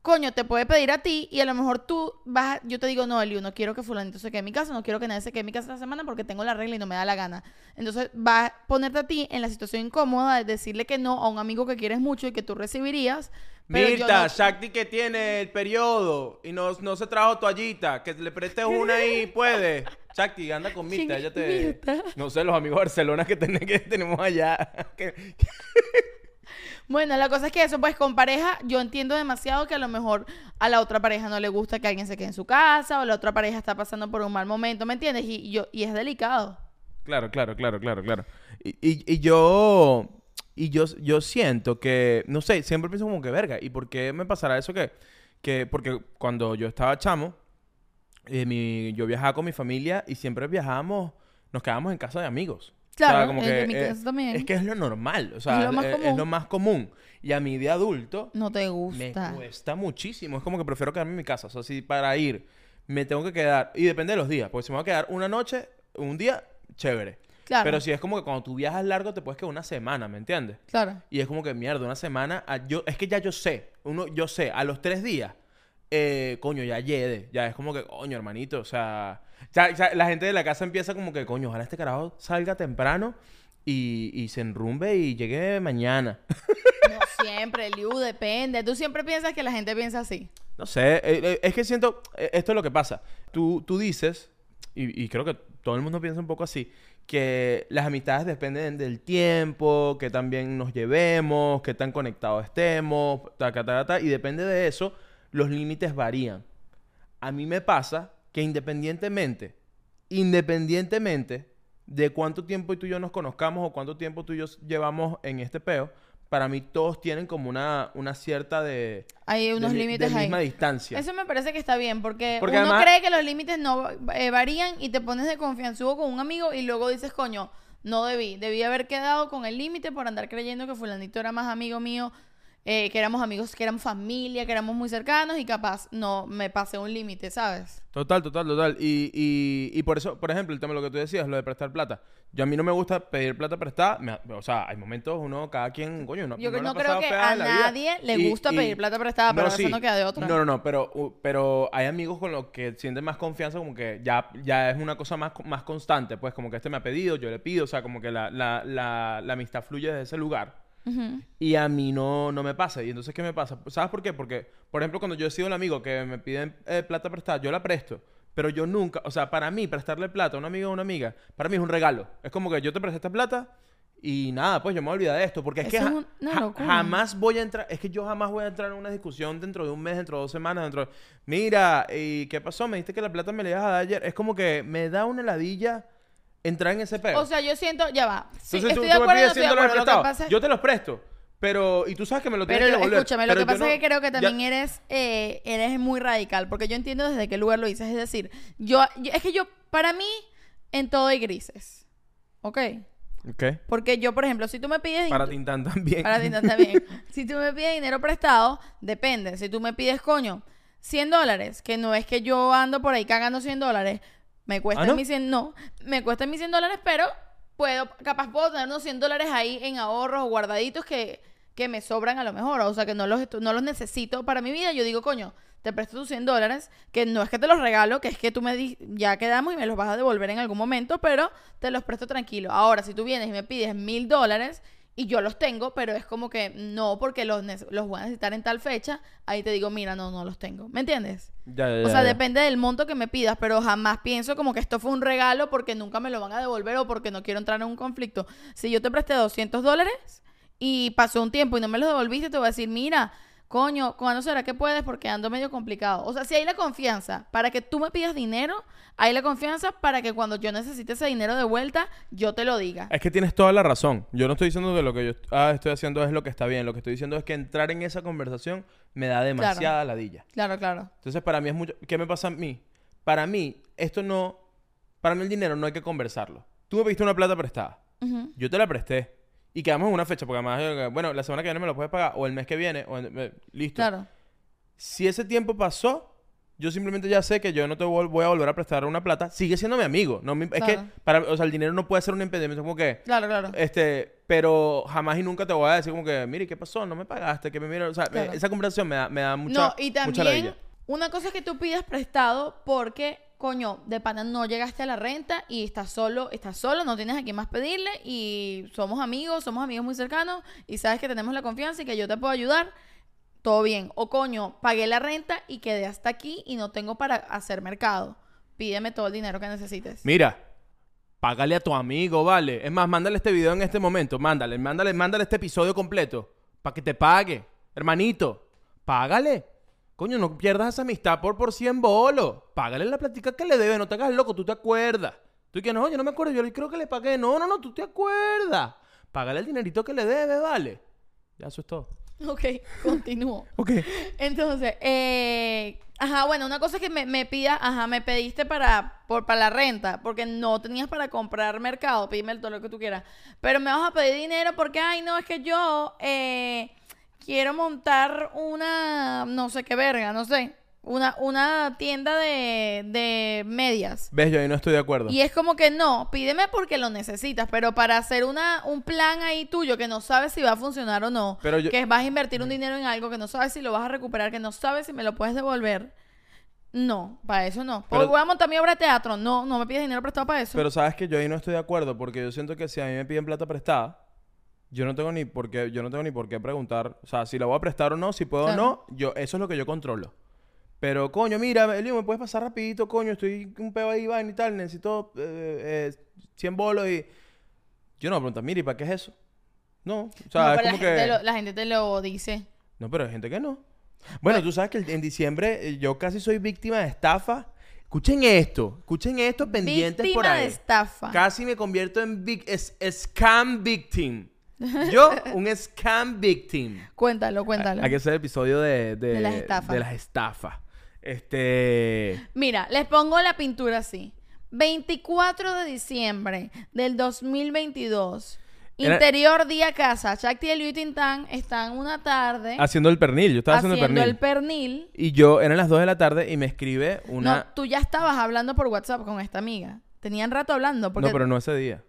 Coño, te puede pedir a ti y a lo mejor tú vas... Yo te digo, no, Eliu, no quiero que fulanito se quede en mi casa, no quiero que nadie se quede en mi casa esta semana porque tengo la regla y no me da la gana. Entonces va a ponerte a ti en la situación incómoda de decirle que no a un amigo que quieres mucho y que tú recibirías. Pero Mirta, no- Shakti que tiene el periodo y no, no se trajo toallita, que le prestes una ahí, puede. Shakti, anda con ¿Quién Mirta, ella te... Mirta? No sé, los amigos de Barcelona que, ten- que tenemos allá. que- Bueno, la cosa es que eso, pues con pareja, yo entiendo demasiado que a lo mejor a la otra pareja no le gusta que alguien se quede en su casa o la otra pareja está pasando por un mal momento, ¿me entiendes? Y, yo, y es delicado. Claro, claro, claro, claro, claro. Y, y- y yo, y yo, yo siento que, no sé, siempre pienso como que verga. ¿Y por qué me pasará eso que, que porque cuando yo estaba chamo, eh, mi- yo viajaba con mi familia y siempre viajábamos, nos quedábamos en casa de amigos. Claro, como en que, mi eh, también. Es que es lo normal, o sea, Es lo más eh, es común. lo más común. Y a mí de adulto No te me gusta. cuesta muchísimo. Es como que prefiero quedarme en mi casa. O sea, si para ir me tengo que quedar, y depende de los días, porque si me voy a quedar una noche, un día, chévere. Claro. Pero si es como que cuando tú viajas largo te puedes quedar una semana, ¿me entiendes? Claro. Y es como que mierda, una semana. ah, yo, es que ya yo sé, uno, yo sé, a los tres días, eh, coño, ya llegue. Ya es como que, coño, hermanito, o sea, la gente de la casa empieza como que, coño, ojalá este carajo salga temprano y, y se enrumbe y llegue mañana. No siempre, Liu, depende. Tú siempre piensas que la gente piensa así. No sé, eh, eh, es que siento, eh, esto es lo que pasa. Tú, tú dices, y, y creo que todo el mundo piensa un poco así, que las amistades dependen del tiempo, que también nos llevemos, que tan conectados estemos, ta, ta, ta, ta, y depende de eso, los límites varían. A mí me pasa que independientemente, independientemente de cuánto tiempo tú y yo nos conozcamos o cuánto tiempo tú y yo llevamos en este peo, para mí todos tienen como una, una cierta de... Hay unos de, límites de ahí. misma distancia. Eso me parece que está bien, porque, Porque uno además- cree que los límites no eh, varían y te pones de confianzudo con un amigo y luego dices, coño, no debí, debí haber quedado con el límite por andar creyendo que fulanito era más amigo mío, eh, que éramos amigos, que éramos familia, que éramos muy cercanos y capaz no me pasé un límite, ¿sabes? Total, total, total. Y, y, y por eso, por ejemplo, el tema de lo que tú decías, lo de prestar plata. Yo a mí no me gusta pedir plata prestada. me- o sea, hay momentos, uno, cada quien, coño, uno, Yo no ha creo que a nadie le Y- gusta pedir plata prestada, pero eso sí. no queda de otra. No, no, no, pero, pero hay amigos con los que sienten más confianza, como que ya, ya es una cosa más, más constante, pues como que este me ha pedido, yo le pido, o sea, como que la, la, la, la amistad fluye desde ese lugar. Y a mí no, no me pasa. ¿Y entonces qué me pasa? ¿Sabes por qué? Porque, por ejemplo, cuando yo he sido el amigo que me piden eh, plata prestada, yo la presto. Pero yo nunca, o sea, para mí, prestarle plata a un amigo o una amiga, para mí es un regalo. Es como que yo te presté esta plata y nada, pues yo me voy a olvidar de esto. Porque es que ja- un- ja- locura. jamás voy a entrar, es que yo jamás voy a entrar en una discusión dentro de un mes, dentro de dos semanas, dentro de... Mira, ¿y qué pasó? Me dijiste que la plata me la ibas a dar ayer. Es como que me da una heladilla entrar en ese peo. O sea, yo siento, ya va. Sí, Entonces tú, estoy de tú me acuerdo, no pides estoy 100 de dólares acuerdo. Lo que prestados. pasa es- Yo te los presto. Pero, y tú sabes que me lo tienes Pero que devolver. escúchame, lo pero que yo pasa no- es que creo que ya- también eres, eh, eres muy radical, porque yo entiendo desde qué lugar lo dices. Es decir, yo, yo- es que yo, para mí, en todo hay grises. ¿Ok? Ok. Porque yo, por ejemplo, si tú me pides... Para Tintán también. Para ti también. si tú me pides dinero prestado, depende. Si tú me pides, coño, 100 dólares, que no es que yo ando por ahí cagando 100 dólares, me cuesta ¿Ah, no? mis 100, no, me cuesta mis 100 dólares, pero puedo, capaz puedo tener unos 100 dólares ahí en ahorros o guardaditos que, que me sobran a lo mejor, o sea, que no los, no los necesito para mi vida. Yo digo, coño, te presto tus 100 dólares, que no es que te los regalo, que es que tú me di ya quedamos y me los vas a devolver en algún momento, pero te los presto tranquilo. Ahora, si tú vienes y me pides mil dólares y yo los tengo, pero es como que no, porque los, los voy a necesitar en tal fecha, ahí te digo, mira, no, no los tengo. ¿Me entiendes? Ya, ya, O sea, ya. depende del monto que me pidas, pero jamás pienso como que esto fue un regalo porque nunca me lo van a devolver o porque no quiero entrar en un conflicto. Si yo te presté 200 dólares y pasó un tiempo y no me los devolviste, te voy a decir, mira, coño, ¿cuándo será que puedes? Porque ando medio complicado. O sea, si hay la confianza para que tú me pidas dinero, hay la confianza para que cuando yo necesite ese dinero de vuelta, yo te lo diga. Es que tienes toda la razón. Yo no estoy diciendo que lo que yo ah, estoy haciendo es lo que está bien. Lo que estoy diciendo es que entrar en esa conversación me da demasiada ladilla. Claro, claro. Entonces, para mí es mucho... ¿Qué me pasa a mí? Para mí, esto no... Para mí el dinero no hay que conversarlo. Tú me pediste una plata prestada. Yo te la presté. Y quedamos en una fecha, porque además, eh, bueno, la semana que viene me lo puedes pagar, o el mes que viene, o eh, listo. Claro. Si ese tiempo pasó, yo simplemente ya sé que yo no te voy a volver a prestar una plata. Sigue siendo mi amigo. No es que, para, o sea, el dinero no puede ser un impedimento. Como que, Claro, claro. este, pero jamás y nunca te voy a decir como que, mire, ¿qué pasó? No me pagaste, que me mira. O sea, Claro. esa conversación me da, me da mucha, no, y también una cosa es que tú pidas prestado porque, coño, de pana no llegaste a la renta y estás solo, estás solo, no tienes a quién más pedirle y somos amigos, somos amigos muy cercanos y sabes que tenemos la confianza y que yo te puedo ayudar. Todo bien. O coño, pagué la renta y quedé hasta aquí y no tengo para hacer mercado. Pídeme todo el dinero que necesites. Mira, págale a tu amigo, ¿vale? Es más, mándale este video en este momento. Mándale, mándale, mándale este episodio completo. Para que te pague. Hermanito, págale. Coño, no pierdas esa amistad por, por 100 bolos. Págale la plática que le debe. No te hagas loco, tú te acuerdas. Tú que no, oye, no me acuerdo. Yo le creo que le pagué. No, no, no, tú te acuerdas. Págale el dinerito que le debe, ¿vale? Ya, eso es todo. Ok, continúo. Ok. Entonces, eh, ajá, bueno, una cosa es que me, me pida, ajá, me pediste para, por, para la renta, porque no tenías para comprar mercado, pídeme todo lo que tú quieras. Pero me vas a pedir dinero porque, ay, no, es que yo eh, quiero montar una, no sé qué verga, no sé, una, una tienda de, de medias. ¿Ves? Yo ahí no estoy de acuerdo. Y es como que no, pídeme porque lo necesitas, pero para hacer una, un plan ahí tuyo que no sabes si va a funcionar o no, Pero yo- que vas a invertir un dinero en algo que no sabes si lo vas a recuperar, que no sabes si me lo puedes devolver. No, para eso no. Pero- Porque voy a montar mi obra de teatro. No, no me pides dinero prestado para eso. Pero sabes que yo ahí no estoy de acuerdo porque yo siento que si a mí me piden plata prestada, yo no tengo ni por qué, yo no tengo ni por qué preguntar, o sea, si la voy a prestar o no, si puedo Claro. o no, yo eso es lo que yo controlo. Pero, coño, mira, Elio, ¿me puedes pasar rapidito? Coño, estoy un peo ahí, vaina y tal. Necesito eh, eh, 100 bolos y... Yo no me pregunto, mira, ¿y para qué es eso? No, o sea, No, es como la, gente que... lo, la gente te lo dice. No, pero hay gente que no. Bueno, tú sabes que en diciembre eh, yo casi soy víctima de estafa. Escuchen esto, escuchen esto pendientes Víctima por ahí. de estafa. Casi me convierto en vic- es- scam victim. Yo, un scam victim. Cuéntalo, cuéntalo. Hay que hacer el episodio de, de, De las estafas. de las estafas. Este. Mira, les pongo la pintura así. 24 de diciembre del 2022. Era- Interior día casa. Shakti y Tintán están una tarde Haciendo el pernil, yo estaba haciendo, haciendo el pernil. Y yo, eran las 2 de la tarde y me escribe una. No, tú ya estabas hablando por WhatsApp con esta amiga. Tenían rato hablando porque No, pero no ese día.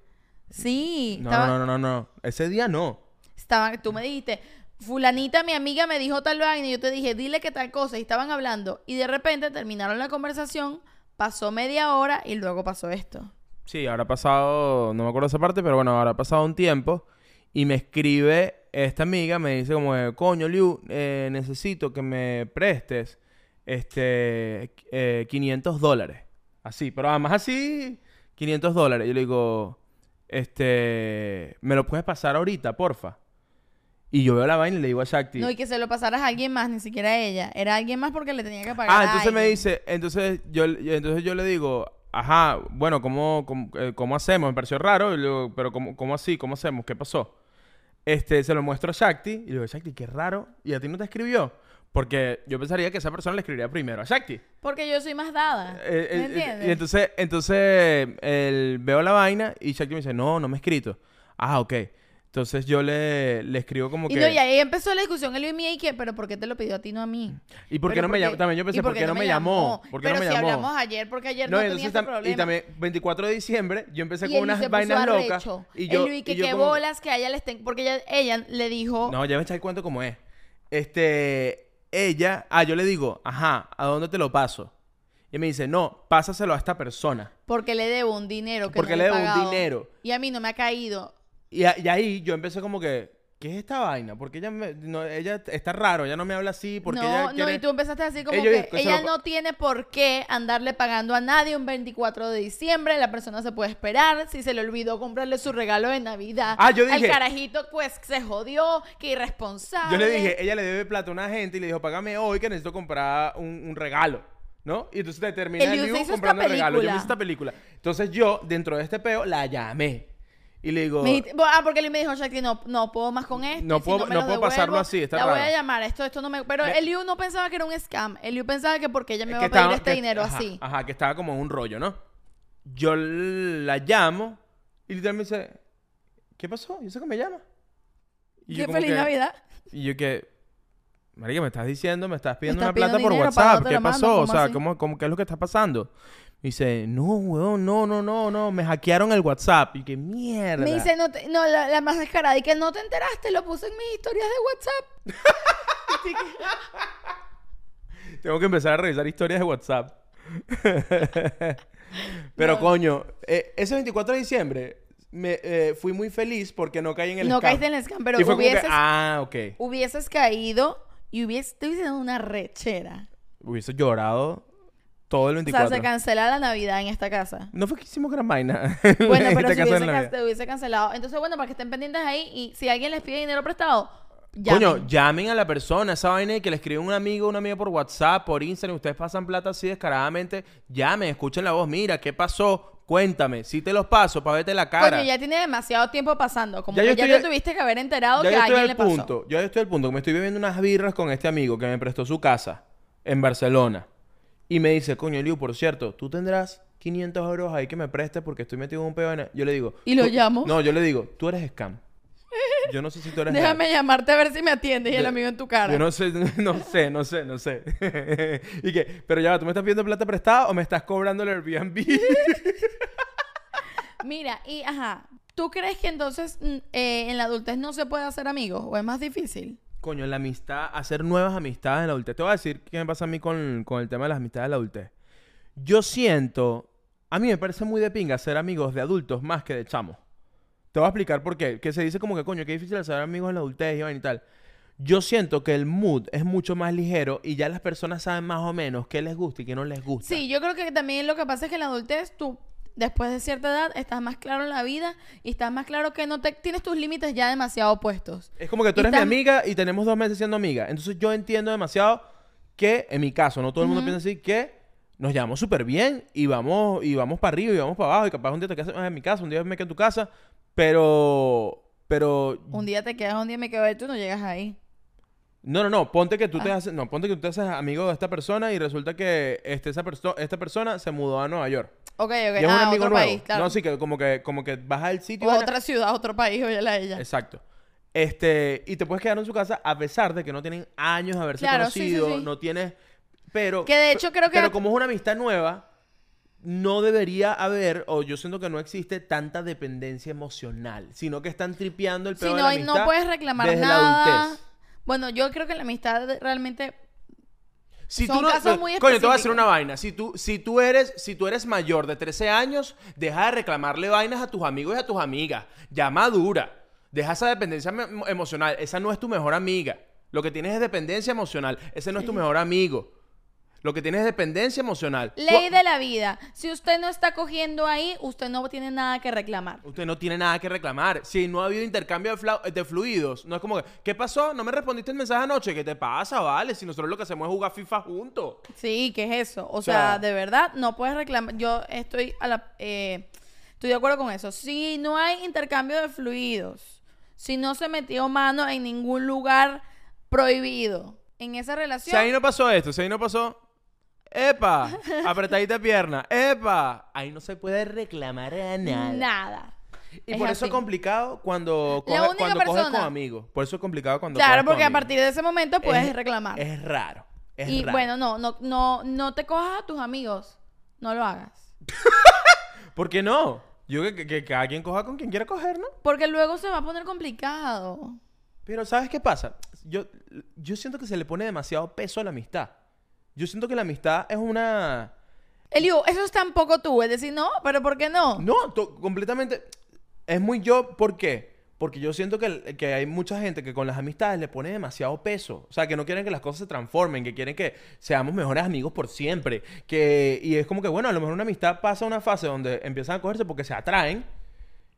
Sí, No, estaba- no, no, no, no. Ese día no. estaban, tú me dijiste, fulanita, mi amiga me dijo tal vaina y yo te dije, dile que tal cosa y estaban hablando y de repente terminaron la conversación, pasó media hora y luego pasó esto. Sí, ahora ha pasado, no me acuerdo esa parte, pero bueno, ahora ha pasado un tiempo y me escribe esta amiga, me dice como, coño, Liu, eh, necesito que me prestes este eh, 500 dólares. Así, pero además así, 500 dólares. Yo le digo, este, ¿me lo puedes pasar ahorita, porfa? Y yo veo la vaina y le digo a Shakti. No, y que se lo pasaras a alguien más, ni siquiera a ella. Era alguien más porque le tenía que pagar. Ah, a entonces me dice, entonces yo, entonces yo le digo, ajá, bueno, ¿cómo, cómo, eh, cómo hacemos? Me pareció raro, y le digo, pero ¿cómo, ¿cómo así? ¿Cómo hacemos? ¿Qué pasó? Este, se lo muestro a Shakti y le digo, Shakti, qué raro, ¿y a ti no te escribió? Porque yo pensaría que esa persona le escribiría primero a Shakti. Porque yo soy más dada. Eh, ¿Me eh, entiendes? y entonces, entonces él- veo la vaina y Shakti me dice, no, no me he escrito. Ah, ok. Entonces yo le, le escribo como y que... no, y ahí empezó la discusión él y mí y que, pero ¿por qué te lo pidió a ti, no a mí? ¿Y por qué no me llamó? También yo pensé, ¿y ¿por qué no me llamó? ¿Por qué pero no me si llamó? hablamos ayer, porque ayer no, No, tenía ese problema. y también 24 de diciembre yo empecé Y con unas vainas locas y yo, que y yo qué como- bolas que a ella le estén... Porque ella, ella le dijo... No, ya me echar el cuento como es. Este, ella, ah, yo le digo, ajá, ¿a dónde te lo paso? Y me dice, no, pásaselo a esta persona. Porque le debo un dinero que Porque no le he debo un dinero. Y a mí no me ha caído. Y, a- y ahí yo empecé como que, ¿qué es esta vaina? Porque ella, me- no, ella está raro, ella no me habla así, porque no, ella no, y tú empezaste así como Ella- que ella no tiene por qué andarle pagando a nadie un 24 de diciembre, la persona se puede esperar, si se le olvidó comprarle su regalo de Navidad. Ah, yo dije- Al carajito pues se jodió, que irresponsable. Yo le dije, ella le debe plata a una gente y le dijo, págame hoy que necesito comprar un, un regalo, ¿no? Y entonces te termina El el comprando el regalo. Yo hice esta película. Entonces yo, dentro de este peo, la llamé. Y le digo... Me ah, porque él me dijo, Shakti, no, no puedo más con esto. No si puedo- no lo puedo pasarlo así, está La voy a llamar, esto, esto no me... Pero Me- Eliu no pensaba que era un scam. Eliu pensaba que porque ella me va a pedir estaba- este que- dinero ajá, así. Ajá, que estaba como en un rollo, ¿no? Yo la llamo y literalmente me dice, ¿qué pasó? ¿Y eso que me llama? Y yo Qué feliz que- Navidad. Y yo que, Marica, me estás diciendo, me estás pidiendo estás una plata por dinero, ¿para WhatsApp. ¿Qué mando? pasó? O ¿Cómo sea, así? ¿cómo, cómo, ¿qué es lo que está pasando? Dice, no, weón, no, no, no, no, me hackearon el WhatsApp. Y que mierda. Me dice, no, te- no la, la más descarada, y que no te enteraste, lo puse en mis historias de WhatsApp. Que- Tengo que empezar a revisar historias de WhatsApp. Pero No. coño, eh, ese 24 de diciembre me, eh, fui muy feliz porque no caí en el no scam. caíste en el scam, pero que, hubieses, ah, ok. hubieses caído y hubieses, te hubieses dado una rechera. Hubiese llorado todo el O sea, 24. se cancela la Navidad en esta casa. no fue que hicimos gran vaina. Bueno, en pero si de hubiese, can- te hubiese cancelado. Entonces, bueno, para que estén pendientes ahí y si alguien les pide dinero prestado, Coño, llamen. llamen a la persona, esa vaina y que le escribe un amigo, una amiga por WhatsApp, por Instagram, ustedes pasan plata así descaradamente, llamen, escuchen la voz, mira, ¿qué pasó? Cuéntame, si te los paso para verte la cara. Coño, ya tiene demasiado tiempo pasando. Como Ya que yo ya te tuviste que haber enterado ya que a alguien al le pasó. punto, ya yo estoy al punto que me estoy bebiendo unas birras con este amigo que me prestó su casa en Barcelona. Y me dice, coño, Liu, por cierto, tú tendrás 500 euros ahí que me prestes porque estoy metido en un pedo. en- Yo le digo... ¿Y lo "Tú-". llamo? No, yo le digo, tú eres scam. Yo no sé si tú eres Déjame llamarte a ver si me atiendes y el amigo en tu cara. Yo no sé, no sé, no sé, no sé. y que, pero ya, ¿tú me estás pidiendo plata prestada o me estás cobrando el Airbnb? Mira, y ajá, ¿tú crees que entonces mm, eh, en la adultez no se puede hacer amigos o es más difícil? Coño, la amistad, hacer nuevas amistades en la adultez. Te voy a decir qué me pasa a mí con, con el tema de las amistades en la adultez. Yo siento, a mí me parece muy de pinga ser amigos de adultos más que de chamos. Te voy a explicar por qué. Que se dice como que, coño, qué difícil hacer amigos en la adultez y tal. yo siento que el mood es mucho más ligero y ya las personas saben más o menos qué les gusta y qué no les gusta. Sí, yo creo que también lo que pasa es que en la adultez tú, después de cierta edad, estás más claro en la vida y estás más claro que no te tienes tus límites ya demasiado puestos. Es como que tú eres mi amiga y tenemos dos meses siendo amiga. Entonces yo entiendo demasiado que, en mi caso, no todo el mundo piensa así, que nos llevamos súper bien y vamos, y vamos para arriba y vamos para abajo y capaz un día te quedas en mi casa, un día me quedo en tu casa, pero... Pero... Un día te quedas, un día me quedo y tú no llegas ahí. No, no, no. Ponte que tú te Ah. haces... No, ponte que tú te haces amigo de esta persona y resulta que este, esa perso- esta persona se mudó a Nueva York. Ok, ok. Y es un ah, amigo otro nuevo. país, claro. No, sí, que como que, como que vas al sitio... O vaina- otra ciudad, otro país, oye la ella. Exacto. Este, y te puedes quedar en su casa a pesar de que no tienen años de haberse Claro, sí, sí, conocido, sí. no tienes, pero Que de hecho creo que- pero como es una amistad nueva, no debería haber o yo siento que no existe tanta dependencia emocional, sino que están tripeando el Si peor de no, la y no amistad puedes reclamar desde la nada. adultez. Bueno, yo creo que la amistad realmente Si Son tú no, casos muy coño, te voy a decir una vaina. Si tú, si tú eres, si tú eres mayor de 13 años, deja de reclamarle vainas a tus amigos y a tus amigas. Ya madura. Deja esa dependencia em- emocional. Esa no es tu mejor amiga. Lo que tienes es dependencia emocional. Ese no es tu mejor amigo. Lo que tienes es dependencia emocional. ley de la vida. Si usted no está cogiendo ahí, usted no tiene nada que reclamar. Usted no tiene nada que reclamar. Si no ha habido intercambio de, fluidos, no es como que, ¿qué pasó? ¿No me respondiste el mensaje anoche? ¿Qué te pasa, vale? Si nosotros lo que hacemos es jugar FIFA juntos. Sí, ¿qué es eso? O, sea- sea, de verdad, no puedes reclamar. Yo estoy a la, eh, estoy de acuerdo con eso. Si no hay intercambio de fluidos, si no se metió mano en ningún lugar prohibido en esa Si relación, ahí no pasó esto, si ahí no pasó. ¡Epa! Apretadita pierna. ¡Epa! Ahí no se puede reclamar a nada. nada. Y Es por eso así. es complicado cuando, coge- cuando coges con amigos. Por eso es complicado cuando Claro, coges con porque a partir de ese momento puedes Es- reclamar. Es raro. Es y raro. bueno, no, no, no, no te cojas a tus amigos. No lo hagas. ¿Por qué no? Yo que, que- que cada quien coja con quien quiera coger, ¿no? Porque luego se va a poner complicado. Pero ¿sabes qué pasa? Yo, yo siento que se le pone demasiado peso a la amistad. Yo siento que la amistad es una... Elio, eso es tan poco tú. Es decir, no, pero ¿por qué no? No, completamente. Es muy yo, ¿por qué? Porque yo siento que, que hay mucha gente que con las amistades le pone demasiado peso. O sea, que no quieren que las cosas se transformen, que quieren que seamos mejores amigos por siempre. Que, y es como que, bueno, a lo mejor una amistad pasa una fase donde empiezan a cogerse porque se atraen.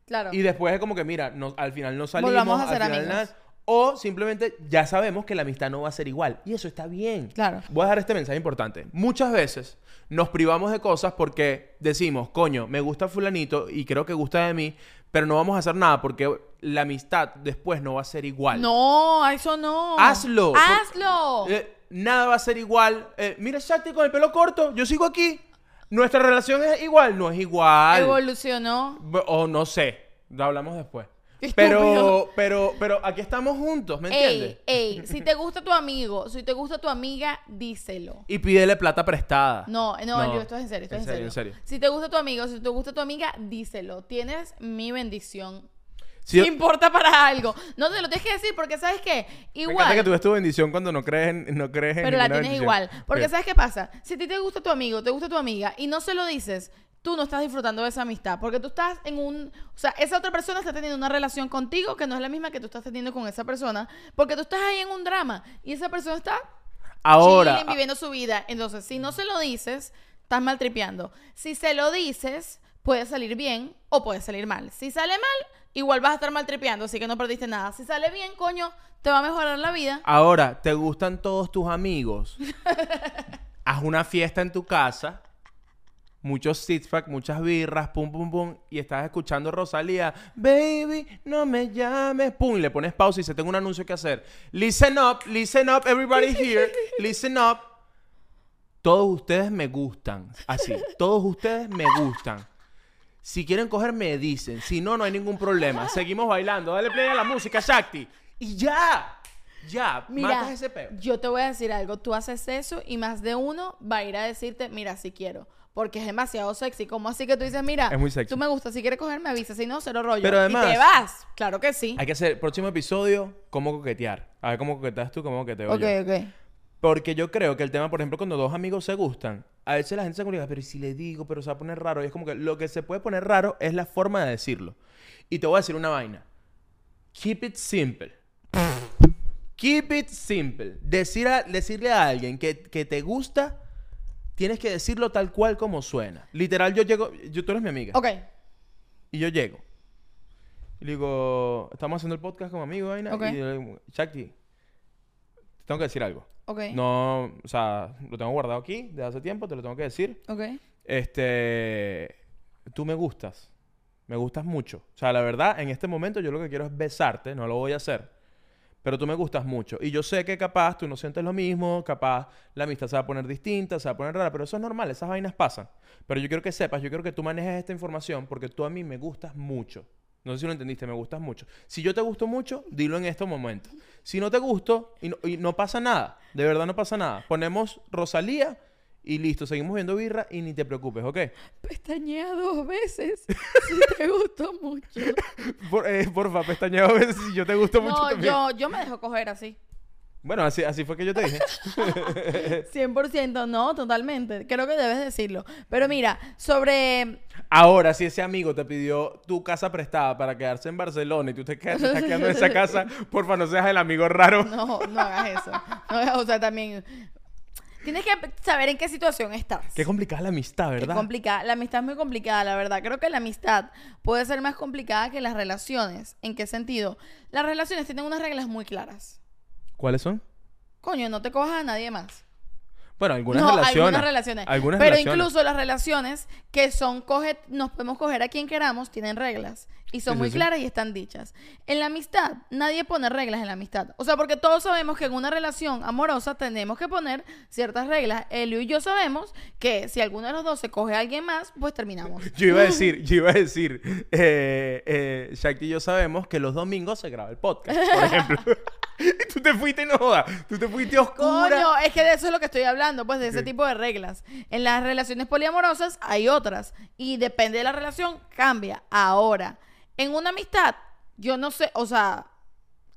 Claro. Y después es como que, mira, no- al final no salimos. Volvamos a ser al final amigos. nada. O simplemente ya sabemos que la amistad no va a ser igual. Y eso está bien. Claro. Voy a dejar este mensaje importante. Muchas veces nos privamos de cosas porque decimos, coño, me gusta fulanito y creo que gusta de mí, pero no vamos a hacer nada porque la amistad después no va a ser igual. No, eso no. Hazlo. Hazlo. Eh, nada va a ser igual. Eh, mira, Shakti con el pelo corto, yo sigo aquí. Nuestra relación es igual, no es igual. Evolucionó. O no sé, lo hablamos después. Pero, pero, pero aquí estamos juntos, ¿me entiendes? Ey, ey, si te gusta tu amigo, si te gusta tu amiga, díselo. Y pídele plata prestada. No, no, esto es en serio, esto en es en serio, serio. en serio. Si te gusta tu amigo, si te gusta tu amiga, díselo. Tienes mi bendición. Si yo- importa para algo. No te lo tienes que decir porque ¿sabes qué? Me Igual. encanta que tú ves tu bendición cuando no crees en, no crees en Pero la tienes bendición. igual. Porque. ¿sabes qué pasa? Si a ti te gusta tu amigo, te gusta tu amiga y no se lo dices, tú no estás disfrutando de esa amistad. Porque tú estás en un... O sea, esa otra persona está teniendo una relación contigo que no es la misma que tú estás teniendo con esa persona. Porque tú estás ahí en un drama y esa persona está Ahora, chilling, viviendo su vida. Entonces, si no se lo dices, estás maltripeando. Si se lo dices, puede salir bien o puede salir mal. Si sale mal, igual vas a estar maltripeando, así que no perdiste nada. Si sale bien, coño, te va a mejorar la vida. ahora, ¿te gustan todos tus amigos? Haz una fiesta en tu casa. Muchos six pack, muchas birras, pum, pum, pum. Y estás escuchando Rosalía. Baby, no me llames. Pum, y le pones pausa y dice, tengo un anuncio que hacer. Listen up, listen up, everybody here. Listen up. Todos ustedes me gustan. Así. Todos ustedes me gustan. Si quieren coger, me dicen. Si no, no hay ningún problema. Seguimos bailando. Dale play a la música, Shakti. Y ya. Ya. Mira, matas ese peo. yo te voy a decir algo. Tú haces eso y más de uno va a ir a decirte, mira, si quiero. Porque es demasiado sexy. ¿Cómo así que tú dices, mira, Es muy sexy. tú me gusta, si quieres coger, me avisas. Si no, cero rollo. Pero y además- te vas. Claro que sí. Hay que hacer próximo episodio, cómo coquetear. A ver cómo coqueteas tú, cómo coqueteo Ok, yo. ok. Porque yo creo que el tema, por ejemplo, cuando dos amigos se gustan, a veces la gente se comunica, pero ¿y si le digo, pero se va a poner raro. Y es como que lo que se puede poner raro es la forma de decirlo. Y te voy a decir una vaina. Keep it simple. Keep it simple. Decir a- decirle a alguien que, que te gusta, tienes que decirlo tal cual como suena. Literal, yo llego, yo, tú eres mi amiga. Ok. Y yo llego. Y le digo, estamos haciendo el podcast como amigos, vaina. Ok. Y le digo, Shakti, te tengo que decir algo. Ok. No, o sea, lo tengo guardado aquí desde hace tiempo, te lo tengo que decir. Ok. Este, tú me gustas. Me gustas mucho. O sea, la verdad, en este momento yo lo que quiero es besarte, no lo voy a hacer. Pero tú me gustas mucho. Y yo sé que capaz tú no sientes lo mismo, capaz la amistad se va a poner distinta, se va a poner rara, pero eso es normal, esas vainas pasan. Pero yo quiero que sepas, yo quiero que tú manejes esta información porque tú a mí me gustas mucho. No sé si lo entendiste, me gustas mucho. Si yo te gusto mucho, dilo en estos momentos. Si no te gusto, y no, y no pasa nada, de verdad no pasa nada. Ponemos Rosalía y listo, seguimos viendo birra y ni te preocupes, ¿ok? Pestañea dos veces. si te gustó mucho. Por, eh, porfa, pestañeo a ver si yo te gusto mucho No, también. yo, yo me dejo coger así. Bueno, así, así fue que yo te dije. 100%, no, totalmente. Creo que debes decirlo. Pero mira, sobre... Ahora, si ese amigo te pidió tu casa prestada para quedarse en Barcelona y tú te, quedas, te estás quedando en esa casa, porfa, no seas el amigo raro. No, no hagas eso. No o sea, también... Tienes que saber en qué situación estás. Qué complicada la amistad, Qué ¿verdad? complicada. La amistad es muy complicada, la verdad. Creo que la amistad puede ser más complicada que las relaciones. ¿En qué sentido? Las relaciones tienen unas reglas muy claras. ¿Cuáles son? Coño, no te cojas a nadie más. Bueno, algunas no, relaciones. algunas relaciones. Algunas Pero relaciones. incluso las relaciones que son coge, nos podemos coger a quien queramos, tienen reglas. Y son Sí, muy sí. claras y están dichas. En la amistad, nadie pone reglas en la amistad. O sea, porque todos sabemos que en una relación amorosa tenemos que poner ciertas reglas. Elio y yo sabemos que si alguno de los dos se coge a alguien más, pues terminamos. Yo iba a decir, yo iba a decir, eh, eh, Shakti y yo sabemos que los domingos se graba el podcast, por ejemplo. y tú te fuiste, no jodas, tú te fuiste oscura. Coño, es que de eso es lo que estoy hablando, pues de ese tipo de reglas. En las relaciones poliamorosas hay otras y depende de la relación, cambia. Ahora, en una amistad, yo no sé, o sea,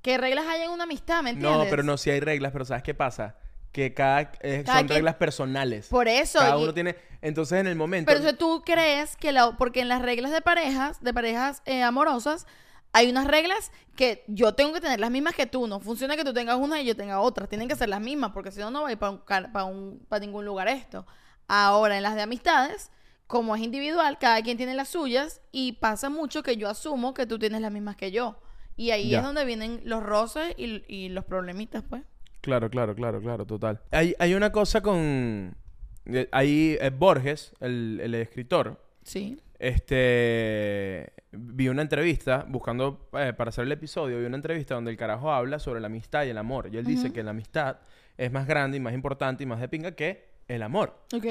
¿qué reglas hay en una amistad, me entiendes? No, pero no, sí hay reglas, pero ¿sabes qué pasa? Que cada, eh, Cada son quien- reglas personales. Por eso. Cada y- uno tiene. Entonces, en el momento. Pero entonces tú crees que la, porque en las reglas de parejas, de parejas eh, amorosas, hay unas reglas que yo tengo que tener las mismas que tú. No funciona que tú tengas una y yo tenga otra. Tienen que ser las mismas, porque si no, no va a ir para un, para un, para ningún lugar esto. Ahora, en las de amistades, como es individual, cada quien tiene las suyas y pasa mucho que yo asumo que tú tienes las mismas que yo. Y ahí Ya. es donde vienen los roces y, y los problemitas, pues. Claro, claro, claro, claro, total. Hay, hay una cosa con. eh, Ahí eh, Borges, el, el escritor, Sí. este. Vi una entrevista, buscando eh, para hacer el episodio, vi una entrevista donde el carajo habla sobre la amistad y el amor. Y él dice que la amistad es más grande y más importante y más de pinga que el amor. Ok.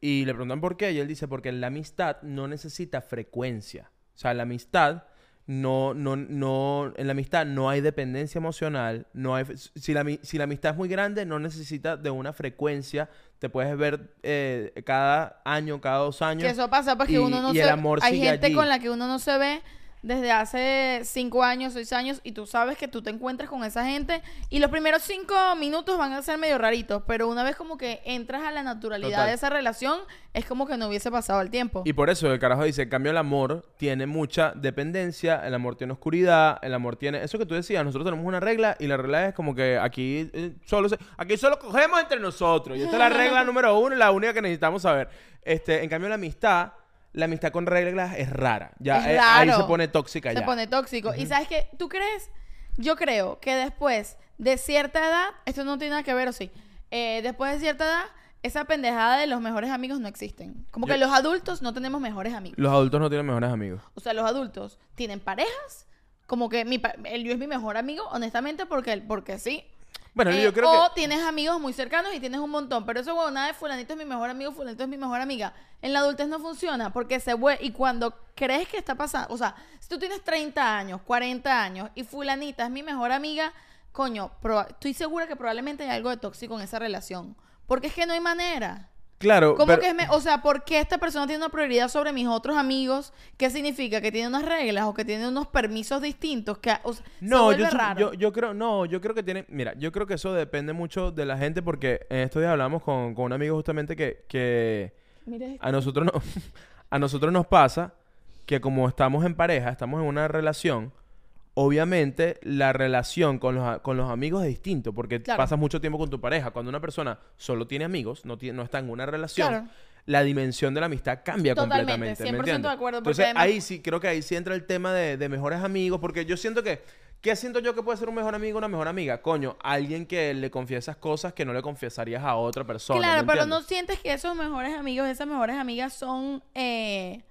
Y le preguntan por qué, y él dice, porque la amistad no necesita frecuencia. O sea, la amistad no, no, no, en la amistad no hay dependencia emocional, no hay, si la, si la amistad es muy grande, no necesita de una frecuencia, te puedes ver eh, cada año, cada dos años. Que eso pasa porque y- uno no y se el amor Hay gente allí. con la que uno no se ve desde hace cinco años, seis años, y tú sabes que tú te encuentras con esa gente. Y los primeros cinco minutos van a ser medio raritos, pero una vez como que entras a la naturalidad Total. de esa relación, es como que no hubiese pasado el tiempo. Y por eso el carajo dice, en cambio el amor tiene mucha dependencia, el amor tiene oscuridad, el amor tiene... Eso que tú decías, nosotros tenemos una regla y la regla es como que aquí eh, solo se... Aquí solo cogemos entre nosotros. Y esta es la regla número uno la única que necesitamos saber. Este, en cambio la amistad, la amistad con reglas es rara. Ya Es eh, ahí se pone tóxica se ya. pone tóxico. Y sabes que, ¿tú crees? Yo creo que después de cierta edad, esto no tiene nada que ver, o sí, eh, después de cierta edad, esa pendejada de los mejores amigos no existen. Como que los adultos no tenemos mejores amigos. Los adultos no tienen mejores amigos. O sea, los adultos tienen parejas. Como que mi, pa- el yo es mi mejor amigo, honestamente, porque, porque sí. Bueno, Eh, yo creo o que... tienes amigos muy cercanos y tienes un montón. Pero eso, bueno, nada de fulanito es mi mejor amigo, fulanito es mi mejor amiga. En la adultez no funciona porque se vuelve... Y cuando crees que está pasando... O sea, si tú tienes 30 años, 40 años y fulanita es mi mejor amiga, coño, estoy segura que probablemente hay algo de tóxico en esa relación. Porque es que no hay manera. Claro, ¿Cómo pero- que es me- o sea, ¿por qué esta persona tiene una prioridad sobre mis otros amigos? ¿Qué significa? ¿Que tiene unas reglas o que tiene unos permisos distintos? Que, o sea, No, yo, raro. yo, yo creo, no, yo creo que tiene, mira, yo creo que eso depende mucho de la gente porque en estos días hablamos con, con un amigo justamente que, que esto. a nosotros no, a nosotros nos pasa que como estamos en pareja, estamos en una relación, obviamente la relación con los, con los amigos es distinto porque Claro. pasas mucho tiempo con tu pareja. Cuando una persona solo tiene amigos, no, tiene, no está en una relación, Claro. la dimensión de la amistad cambia Totalmente, completamente. ¿me 100% entiendes? de acuerdo, Entonces además- ahí sí, creo que ahí sí entra el tema de, de mejores amigos porque yo siento que... ¿Qué siento yo que puede ser un mejor amigo o una mejor amiga? Coño, alguien que le confiesas cosas que no le confiesarías a otra persona. Claro, ¿me pero no sientes que esos mejores amigos, esas mejores amigas son... eh,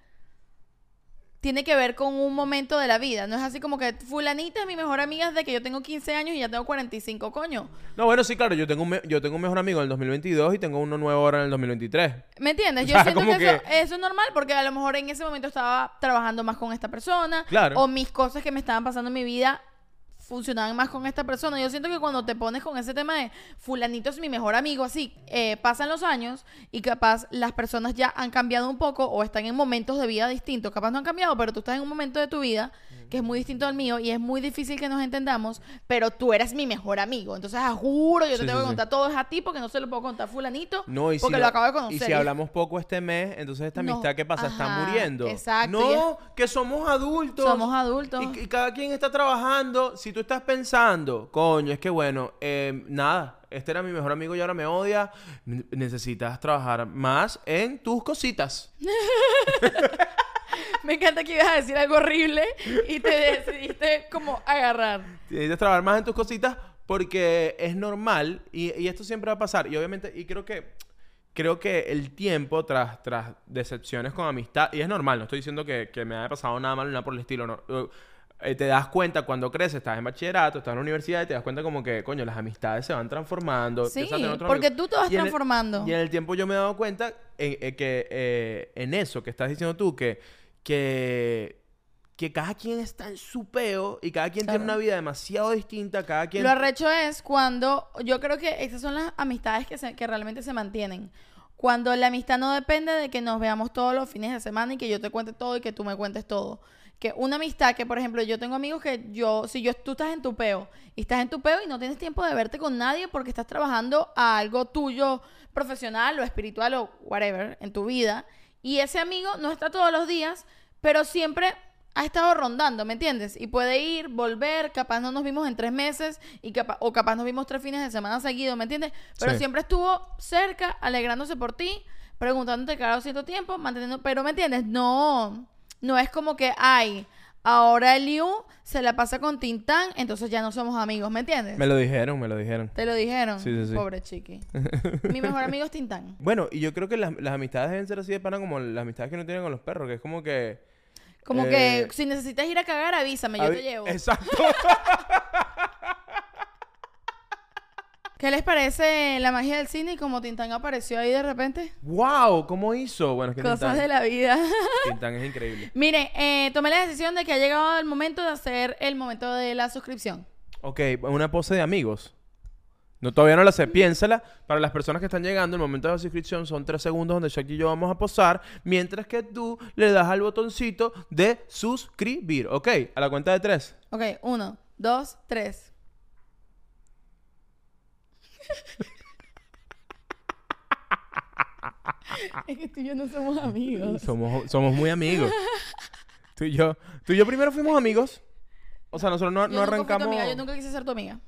tiene que ver con un momento de la vida. No es así como que fulanita es mi mejor amiga desde que yo tengo 15 años y ya tengo 45, coño. No, bueno, sí, claro, yo tengo un, me- yo tengo un mejor amigo en el 2022 y tengo uno nuevo ahora en el 2023. ¿Me entiendes? O Yo siento como que, Eso, eso es normal porque a lo mejor en ese momento estaba trabajando más con esta persona. Claro. O mis cosas que me estaban pasando en mi vida funcionaban más con esta persona. Yo siento que cuando te pones con ese tema de fulanito es mi mejor amigo, así, eh, pasan los años y capaz las personas ya han cambiado un poco o están en momentos de vida distintos. Capaz no han cambiado, pero tú estás en un momento de tu vida que es muy distinto al mío y es muy difícil que nos entendamos, pero tú eres mi mejor amigo. Entonces, juro, yo te Sí, tengo sí, que contar todo es a ti porque no se lo puedo contar a fulanito No, y si porque no- lo acabo de conocer. Y si hablamos poco este mes, entonces esta No, amistad, ¿qué pasa? Está muriendo. exacto, No, que somos adultos. Somos adultos. Y, y cada quien está trabajando. Si tú estás pensando, coño, es que bueno, eh, nada, este era mi mejor amigo y ahora me odia. Necesitas trabajar más en tus cositas. Me encanta que ibas a decir algo horrible y te decidiste como agarrar. Necesitas trabajar más en tus cositas porque es normal y, y esto siempre va a pasar. Y obviamente, y creo que creo que el tiempo tras, tras decepciones con amistad, y es normal, no estoy diciendo que, que me haya pasado nada malo nada por el estilo, no. Eh, te das cuenta cuando creces, estás en bachillerato, estás en la universidad y te das cuenta como que, coño, las amistades se van transformando. Sí, porque tú te vas Y en el- transformando. y en el tiempo yo me he dado cuenta en, en que eh, en eso que estás diciendo tú, que, que, que cada quien está en su peo y cada quien Claro. tiene una vida demasiado distinta, cada quien... Lo arrecho es cuando yo creo que esas son las amistades que, se- que realmente se mantienen. Cuando la amistad no depende de que nos veamos todos los fines de semana y que yo te cuente todo y que tú me cuentes todo. Que una amistad que, por ejemplo, yo tengo amigos que yo, si yo, tú estás en tu peo y estás en tu peo y no tienes tiempo de verte con nadie porque estás trabajando a algo tuyo profesional o espiritual o whatever en tu vida y ese amigo no está todos los días, pero siempre ha estado rondando, ¿me entiendes? Y puede ir, volver, capaz no nos vimos en tres meses y capa- o capaz nos vimos tres fines de semana seguidos, ¿me entiendes? Pero Sí. siempre estuvo cerca, alegrándose por ti, preguntándote cada cierto tiempo, manteniendo, pero ¿me entiendes? No, no es como que, ay, ahora el Liu se la pasa con Tintán, entonces ya no somos amigos, ¿me entiendes? Me lo dijeron, me lo dijeron. Te lo dijeron. Sí, sí, sí. Pobre chiqui. Mi mejor amigo es Tintán. Bueno, y yo creo que las, las amistades deben ser así de pana como las amistades que uno tiene con los perros, que es como que... Como Eh, que si necesitas ir a cagar, avísame, yo Avi- te llevo. Exacto. ¿Qué les parece la magia del cine y como Tintán apareció ahí de repente? ¡Wow! ¿Cómo hizo? Bueno, es que Cosas Tintán, de la vida. Tintán es increíble. Mire, eh, tomé la decisión de que ha llegado el momento de hacer el momento de la suscripción. Ok, una pose de amigos. No, todavía no la sé. Piénsala. Para las personas que están llegando, el momento de la suscripción son tres segundos donde Shaq y yo vamos a posar, mientras que tú le das al botoncito de suscribir. Ok, a la cuenta de tres. Ok, uno, dos, tres. es que tú y yo no somos amigos. Somos, somos muy amigos. tú y yo. Tú y yo primero fuimos amigos. O sea, nosotros no, Yo no nunca fui tu arrancamos. amiga, yo nunca quise ser tu amiga.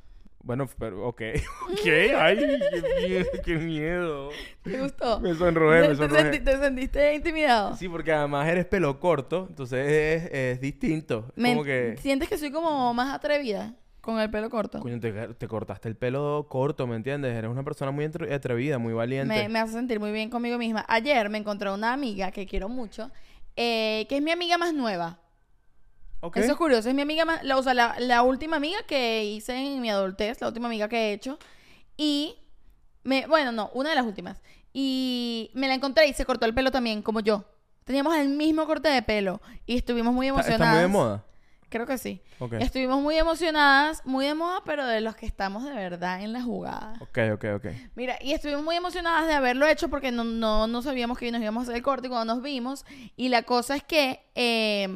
Bueno, pero ok. Ok, ay, qué miedo. Qué miedo. ¿Te gustó? Me sonrojé, ¿Te, me sonrojé. te sentiste intimidado? Sí, porque además eres pelo corto, entonces es, es distinto. Me- como que. ¿Sientes que soy como más atrevida con el pelo corto? Coño, te, te cortaste el pelo corto, ¿me entiendes? Eres una persona muy atrevida, muy valiente. Me, me hace sentir muy bien conmigo misma. Ayer me encontré una amiga que quiero mucho, eh, que es mi amiga más nueva. Ok. Eso es curioso, es mi amiga más, la, o sea, la, la última amiga que hice en mi adultez, la última amiga que he hecho. Y, me, bueno, no, una de las últimas. Y me la encontré y se cortó el pelo también, como yo. Teníamos el mismo corte de pelo y estuvimos muy ¿Está, emocionadas. está muy de moda? Creo que sí. Estuvimos muy emocionadas, muy de moda, pero de los que estamos de verdad en la jugada. Ok, ok, ok. Mira, y estuvimos muy emocionadas de haberlo hecho porque no, no, no sabíamos que nos íbamos a hacer el corte cuando nos vimos. Y la cosa es que... eh,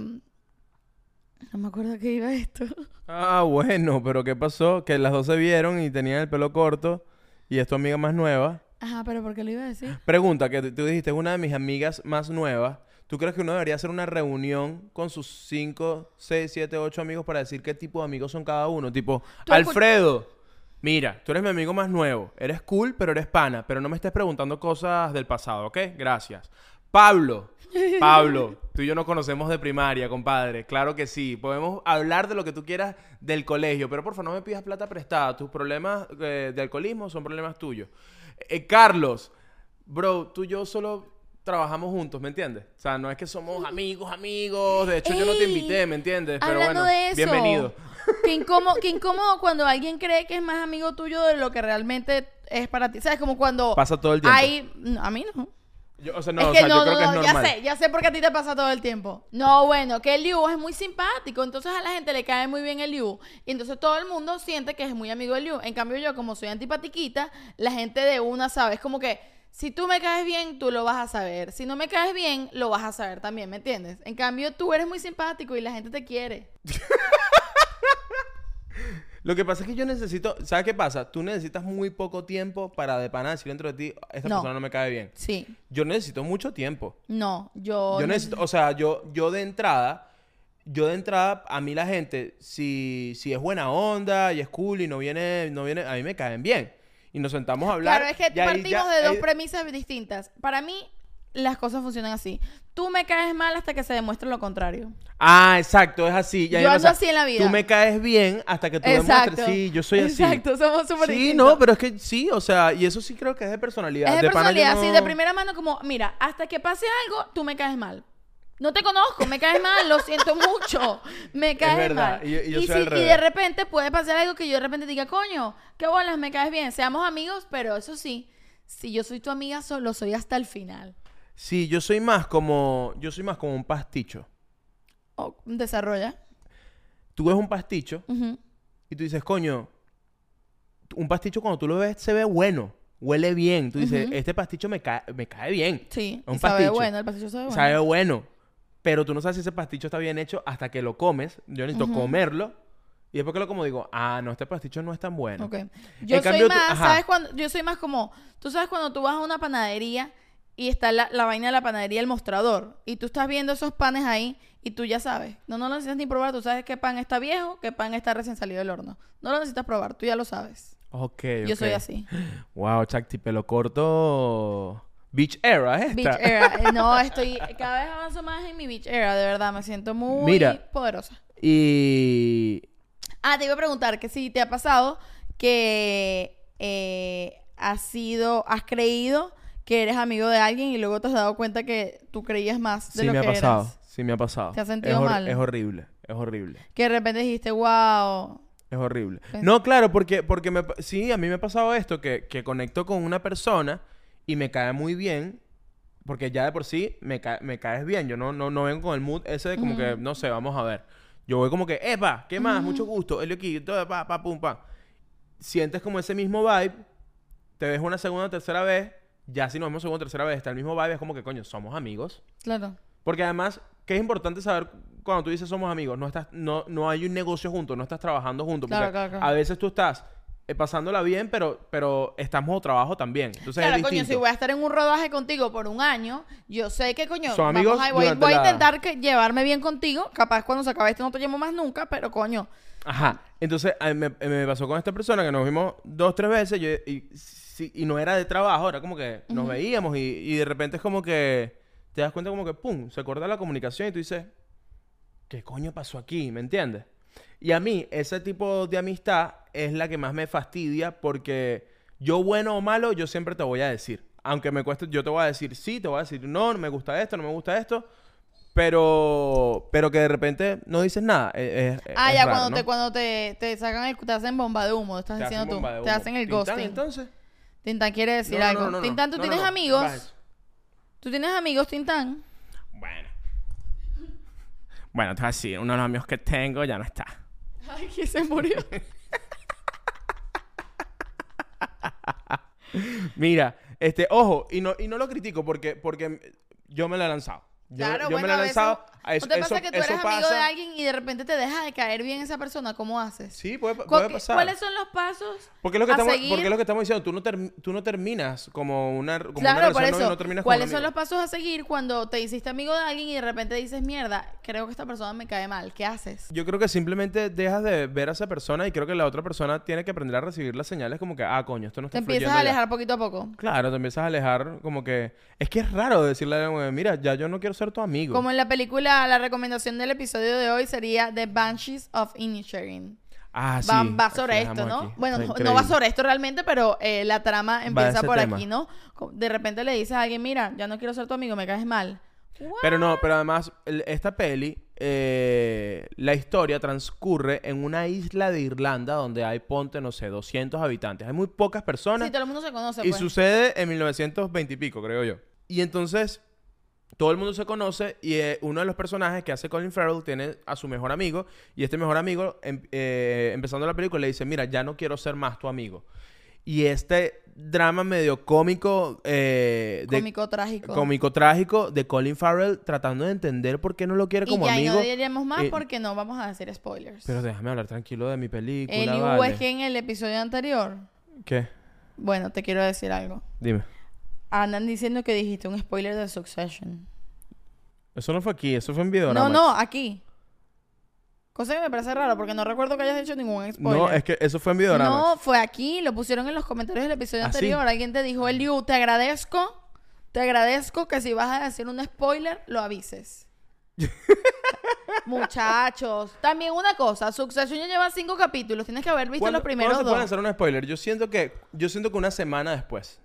no me acuerdo que iba esto. Ah, bueno, pero ¿qué pasó? Que las dos se vieron y tenían el pelo corto y es tu amiga más nueva. Ajá, pero ¿por qué lo iba a decir? Pregunta, que tú dijiste, es una de mis amigas más nuevas. ¿Tú crees que uno debería hacer una reunión con sus 5, 6, 7, 8 amigos para decir qué tipo de amigos son cada uno? Tipo, Alfredo, mira, tú eres mi amigo más nuevo. Eres cool, pero eres pana. Pero no me estés preguntando cosas del pasado, ¿ok? Gracias. Pablo, Pablo, tú y yo nos conocemos de primaria, compadre. Claro que sí. Podemos hablar de lo que tú quieras del colegio, pero por favor no me pidas plata prestada. Tus problemas eh, de alcoholismo son problemas tuyos. Eh, Carlos, bro, tú y yo solo trabajamos juntos, ¿me entiendes? O sea, no es que somos amigos, amigos. De hecho, yo no te invité, ¿me entiendes? Pero bueno, de eso. bienvenido. Qué incómodo, qué incómodo cuando alguien cree que es más amigo tuyo de lo que realmente es para ti. ¿Sabes? Como cuando Pasa todo el tiempo. hay... no, a mí no. Yo- o sea, no, es o que sea, no, yo creo no, que es no, normal. ya sé, ya sé por qué a ti te pasa todo el tiempo. No, bueno, que el Liu es muy simpático, entonces a la gente le cae muy bien el Liu. Y entonces todo el mundo siente que es muy amigo del Liu. En cambio yo, como soy antipatiquita, la gente de una sabe, es como que si tú me caes bien, tú lo vas a saber. Si no me caes bien, lo vas a saber también, ¿me entiendes? En cambio tú eres muy simpático y la gente te quiere. Lo que pasa es que yo necesito, ¿sabes qué pasa? Tú necesitas muy poco tiempo para de pana decir dentro de ti, esta No. persona no me cae bien. Sí. Yo necesito mucho tiempo. No, yo... Yo necesito, o sea, yo, yo de entrada, yo de entrada, a mí la gente, si, si es buena onda y es cool y no viene, no viene, a mí me caen bien. Y nos sentamos a hablar. Claro, es que partimos ya- de dos ahí- premisas distintas. Para mí, las cosas funcionan así. Tú me caes mal hasta que se demuestre lo contrario. Ah, exacto, es así. Yo ando así en la vida. Tú me caes bien hasta que tú demuestres, sí, yo soy así. Exacto, somos súper Sí, distintos. no, pero es que sí, o sea, y eso sí creo que es de personalidad. Es de, personalidad, no- sí, de primera mano, como, mira, hasta que pase algo, tú me caes mal. No te conozco, me caes mal, lo siento mucho. Me caes mal. y yo- y yo soy si- al y revés. de repente puede pasar algo que yo de repente diga, coño, qué bolas, me caes bien. Seamos amigos, pero eso sí, si yo soy tu amiga, solo soy hasta el final. Sí, yo soy más como, yo soy más como un pasticho. O desarrolla. Tú ves un pasticho y tú dices, coño, un pasticho cuando tú lo ves se ve bueno, huele bien. Tú dices, este pasticho me cae, me cae bien. Sí, Un y sabe pasticho. bueno, el pastillo sabe bueno. Sabe bueno. Pero tú no sabes si ese pasticho está bien hecho hasta que lo comes. Yo necesito comerlo. Y después que lo como digo, ah, no, este pasticho no es tan bueno. Ok. Yo soy cambio más. ¿sabes cuando? Yo soy más como, tú sabes cuando tú vas a una panadería y está la, la vaina de la panadería, el mostrador, y tú estás viendo esos panes ahí y tú ya sabes. No, no lo necesitas ni probar, tú sabes qué pan está viejo, qué pan está recién salido del horno. No lo necesitas probar, tú ya lo sabes. Ok, Yo soy así. Wow, Chacti, pelo corto. Beach era, ¿es esta? Beach era. Eh, No, estoy, cada vez avanzo más en mi beach era, de verdad, me siento muy Mira. poderosa. Y Ah, te iba a preguntar que si te ha pasado que eh, has sido, has creído que eres amigo de alguien y luego te has dado cuenta que tú creías más de sí lo me ha pasado. eras. Sí me ha pasado. ¿Te has sentido es mal? Es horrible. Es horrible. Que de repente dijiste, wow. Es horrible. Pens- No, claro, porque, porque me, sí, a mí me ha pasado esto, que, que conecto con una persona y me cae muy bien, porque ya de por sí me, ca- me caes bien. Yo no, no, no vengo con el mood ese de como que, no sé, vamos a ver. Yo voy como que, epa, ¿qué más? Mucho gusto. Elio aquí, todo, pa, pa, pum, pa. Sientes como ese mismo vibe, te ves una segunda o tercera vez, ya si nos vemos segunda o tercera vez, está el mismo vibe, es como que, coño, somos amigos. Claro. Porque además, que es importante saber cuando tú dices somos amigos, no estás, no, no hay un negocio juntos, no estás trabajando juntos. Claro, porque claro, claro. a veces tú estás pasándola bien, pero, pero estamos trabajo también. Entonces claro, es coño, si voy a estar en un rodaje contigo por un año, yo sé que, coño, Son vamos amigos a, voy, a la- intentar que, llevarme bien contigo. Capaz cuando se acabe esto no te llamo más nunca, pero coño, Ajá. Entonces a mí me, me pasó con esta persona que nos vimos dos, tres veces yo- y, sí- y no era de trabajo, era como que nos veíamos y, y de repente es como que te das cuenta como que, ¡pum!, se corta la comunicación y tú dices, ¿qué coño pasó aquí? ¿Me entiendes? Y a mí ese tipo de amistad es la que más me fastidia porque yo bueno o malo, yo siempre te voy a decir. Aunque me cueste, yo te voy a decir sí, te voy a decir no, no me gusta esto, no me gusta esto. Pero, pero que de repente no dices nada. eh, eh, Ah, es ya raro, cuando, ¿no? te, cuando te, te sacan el... Te hacen bomba de humo, estás Te diciendo tú. Te hacen el ghosting. entonces. Tintán quiere decir No, algo. no. Tintán, ¿tú tienes amigos? ¿Tú tienes amigos, Tintán? Bueno. Bueno, te voy a decir, uno de los amigos que tengo ya no está. Ay, que se murió. Mira, este, ojo, y no, y no lo critico porque, porque yo me la he lanzado. Yo, Claro, yo bueno, me la he lanzado. Ah, eso- ¿No te eso- pasa que tú eres amigo pasa- de alguien y de repente te deja de caer bien esa persona? ¿Cómo haces? Sí, puede, ¿Cu- puede qué- pasar. ¿Cuáles son los pasos Porque es lo que a estamos, seguir? porque es lo que estamos diciendo. Tú no, tú no terminas como una, como una Claro, relación no terminas ¿Cuáles son los pasos a seguir cuando te hiciste amigo de alguien y de repente dices, mierda, creo que esta persona me cae mal? ¿Qué haces? Yo creo que simplemente dejas de ver a esa persona y creo que la otra persona tiene que aprender a recibir las señales como que, ah, coño, esto no está Te empiezas a ya. alejar poquito a poco. Claro, te empiezas a alejar como que... Es que es raro decirle a alguien, mira, ya yo no quiero ser tu amigo. Como en la película, la recomendación del episodio de hoy sería The Banshees of Inisherin. Ah, sí. Va, va sobre esto, ¿no? aquí. Bueno, no, no va sobre esto realmente, pero eh, la trama empieza por tema. aquí, ¿no? De repente le dices a alguien, mira, ya no quiero ser tu amigo, me caes mal. Pero no, pero además, esta peli, eh, la historia transcurre en una isla de Irlanda donde hay, ponte, no sé, 200 habitantes. Hay muy pocas personas. Sí, todo el mundo se conoce, Y pues. sucede en 1920 y pico, creo yo. Y entonces, todo el mundo se conoce y eh, uno de los personajes que hace Colin Farrell tiene a su mejor amigo. Y este mejor amigo, em- eh, empezando la película, le dice, mira, ya no quiero ser más tu amigo. Y este drama medio cómico, eh, de, Cómico trágico. cómico trágico de Colin Farrell tratando de entender por qué no lo quiere y como ya y amigo. no diremos más Eh, porque no vamos a decir spoilers. Pero déjame hablar tranquilo de mi película, El vale. es que en el episodio anterior, ¿Qué? bueno, te quiero decir algo. Dime. Andan diciendo que dijiste un spoiler de Succession. Eso no fue aquí, eso fue en video. No, no, aquí. Cosa que me parece raro porque no recuerdo que hayas hecho ningún spoiler. No, es que eso fue en Videorama. No, fue aquí, lo pusieron en los comentarios del episodio ¿Ah, sí? anterior. Alguien te dijo, Eliu, te agradezco, te agradezco que si vas a decir un spoiler, lo avises. Muchachos, también una cosa, Succession ya lleva cinco capítulos, tienes que haber visto ¿Cuándo- los primeros ¿cuándo se pueden dos. hacer un spoiler? Yo siento que yo siento que una semana después.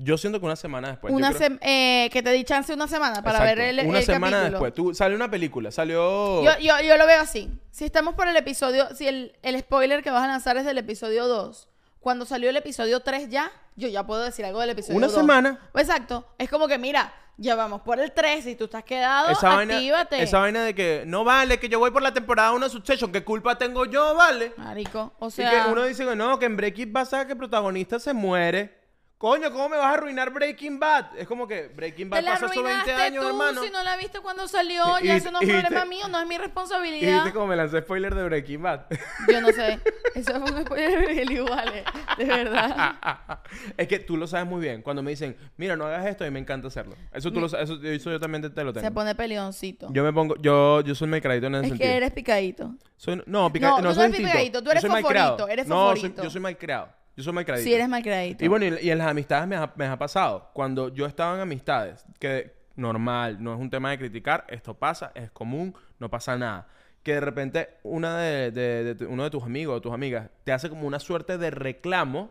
Yo siento que una semana después. Una creo- sem- eh, que te di chance una semana para Exacto, ver el, Una el semana capítulo. después. Tú, salió una película, salió... Yo, yo, yo lo veo así. Si estamos por el episodio, si el, el spoiler que vas a lanzar es del episodio 2, cuando salió el episodio 3 ya, yo ya puedo decir algo del episodio Una 2. semana. Exacto. Es como que, mira, ya vamos por el 3 y tú estás quedado, Esa vaina, actívate. esa vaina de que no vale, que yo voy por la temporada 1 de Succession, ¿qué culpa tengo yo, vale? Marico, o y sea... que uno dice que no, que en Breaking Bad sabe que el protagonista se muere. Coño, ¿cómo me vas a arruinar Breaking Bad? Es como que Breaking Bad Te la pasó hace 20 arruinaste años, tú hermano. si no la viste cuando salió. Ya eso no es problema mío, no es mi Y responsabilidad. viste cómo me lancé spoiler de Breaking Bad. Yo no sé. Eso fue un spoiler del igual, de verdad. es que tú lo sabes muy bien. Cuando me dicen, mira, no hagas esto, y me encanta hacerlo. Eso tú lo sabes, eso, eso yo también te, lo tengo. Se pone peleoncito. Yo me pongo, yo, yo soy malcriadito en ese es sentido. que eres picadito. Soy- no, pica, No, no, tú soy no eres picadito, tú eres fosforito, eres No, soy- yo soy malcriado. Yo soy malcriadito. Sí, eres malcriadito. Y bueno, y, y en las amistades me ha, me ha pasado. Cuando yo estaba en amistades, que normal, no es un tema de criticar, esto pasa, es común, no pasa nada. Que de repente una de, de- de tu- uno de tus amigos o tus amigas te hace como una suerte de reclamo.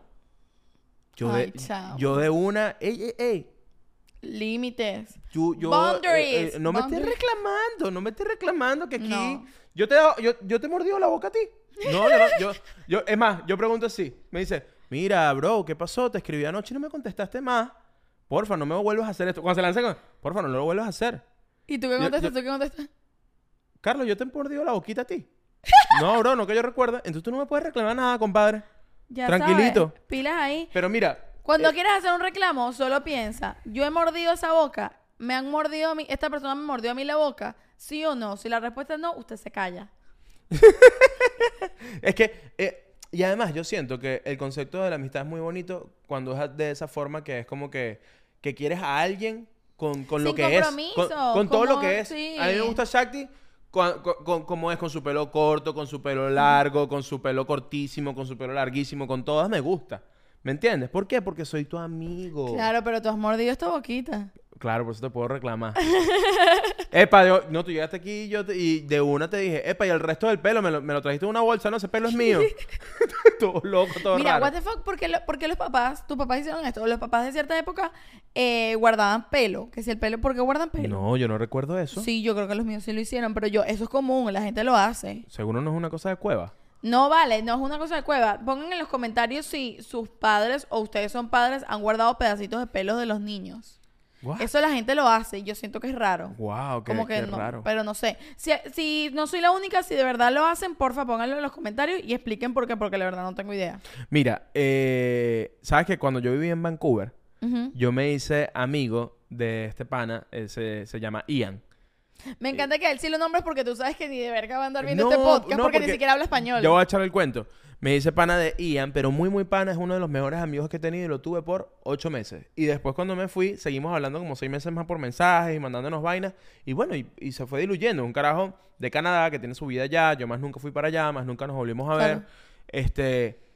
Yo, Ay, de, chamo. yo de una, ey, ey, ey, Límites. yo, yo, Boundaries. eh, eh, no me estés reclamando, no me estés reclamando que aquí No. yo te yo, yo te he mordido la boca a ti. No, yo, no- yo, yo- es más, yo pregunto así, me dice, mira, bro, ¿qué pasó? Te escribí anoche y no me contestaste más. Porfa, no me vuelvas a hacer esto. Cuando se lanzan, con, porfa, no lo vuelvas a hacer. ¿Y tú qué Yo- contestas? yo- ¿Tú qué contestas? Carlos, yo te he mordido la boquita a ti. No, bro, no que yo recuerde. Entonces tú no me puedes reclamar nada, compadre. Ya Tranquilito. sabes, pilas ahí. Pero mira, Cuando eh, quieras hacer un reclamo, solo piensa, yo he mordido esa boca, me han mordido a mí, esta persona me mordió a mí la boca, sí o no. Si la respuesta es no, usted se calla. Es que, eh, y además yo siento que el concepto de la amistad es muy bonito cuando es de esa forma que es como que, que quieres a alguien con, con lo Sin que es. Con, con todo lo que es. sí. A mí me gusta Shakti como es, con su pelo corto, con su pelo largo, con su pelo cortísimo, con su pelo larguísimo, con todas me gusta. ¿Me entiendes? ¿Por qué? Porque soy tu amigo. Claro, pero tú has mordido esta boquita. Claro, por eso te puedo reclamar. Epa, yo- no, tú llegaste aquí y, yo te- y de una te dije, epa, y el resto del pelo me lo, me lo trajiste en una bolsa, no, ese pelo es mío. todo loco, todo Mira, raro. what the fuck, ¿por qué, lo- por qué los papás, tus papás hicieron esto? Los papás de cierta época eh, guardaban pelo. Que si el pelo, ¿por qué guardan pelo? No, yo no recuerdo eso. Sí, yo creo que los míos sí lo hicieron, pero yo, eso es común, la gente lo hace. Seguro no es una cosa de cueva. No vale, no es una cosa de cueva. Pongan en los comentarios si sus padres o ustedes son padres han guardado pedacitos de pelo de los niños. What? Eso la gente lo hace y yo siento que es raro. Wow, qué, Como que qué no, raro. pero no sé. Si, si no soy la única, si de verdad lo hacen, porfa, pónganlo en los comentarios y expliquen por qué, porque la verdad no tengo idea. Mira, eh, sabes que cuando yo viví en Vancouver, yo me hice amigo de este pana, eh, se, se llama Ian. Me encanta que a él sí lo nombres porque tú sabes que ni de verga va a andar viendo No, este podcast no, porque, ni siquiera habla español. Yo voy a echar el cuento. Me dice pana de Ian, pero muy, muy pana. Es uno de los mejores amigos que he tenido y lo tuve por ocho meses. Y después cuando me fui, seguimos hablando como seis meses más por mensajes y mandándonos vainas. Y bueno, y, y se fue diluyendo. Un carajo de Canadá que tiene su vida allá. Yo más nunca fui para allá, más nunca nos volvimos a ver. Claro. Este...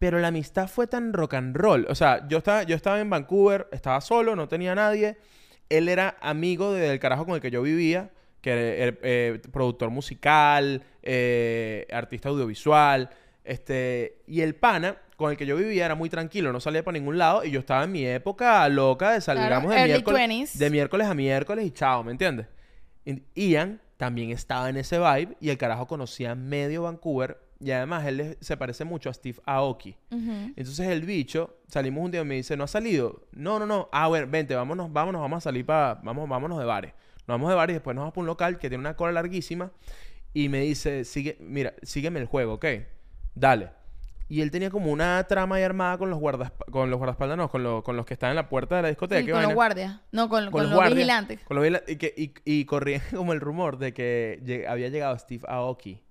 Pero la amistad fue tan rock and roll. O sea, yo estaba, yo estaba en Vancouver, estaba solo, no tenía nadie. Él era amigo de- del carajo con el que yo vivía, que era eh, productor musical, eh, artista audiovisual. Este, y el pana con el que yo vivía era muy tranquilo, no salía para ningún lado. Y yo estaba en mi época loca de salir, Claro, de early miércoles, 20s. de miércoles a miércoles y chao, ¿me entiendes? Ian también estaba en ese vibe y el carajo conocía medio Vancouver. Y además él se parece mucho a Steve Aoki. Entonces el bicho, salimos un día y me dice, ¿no has salido? No, no, no. Ah, bueno, vente, vámonos, vámonos, vamos a salir para, vamos, vámonos de bares. Nos vamos de bares y después nos vamos para un local que tiene una cola larguísima y me dice, sigue, mira, sígueme el juego, ¿ok? Dale. Y él tenía como una trama ahí armada con los guardaespaldas, con los guardaespaldas, no, con, los- con los que están en la puerta de la discoteca. Sí, con los guardias. No, con, con los los guardias, vigilantes. Con los vigila- y, que, y, y corría como el rumor de que lleg- había llegado Steve Aoki.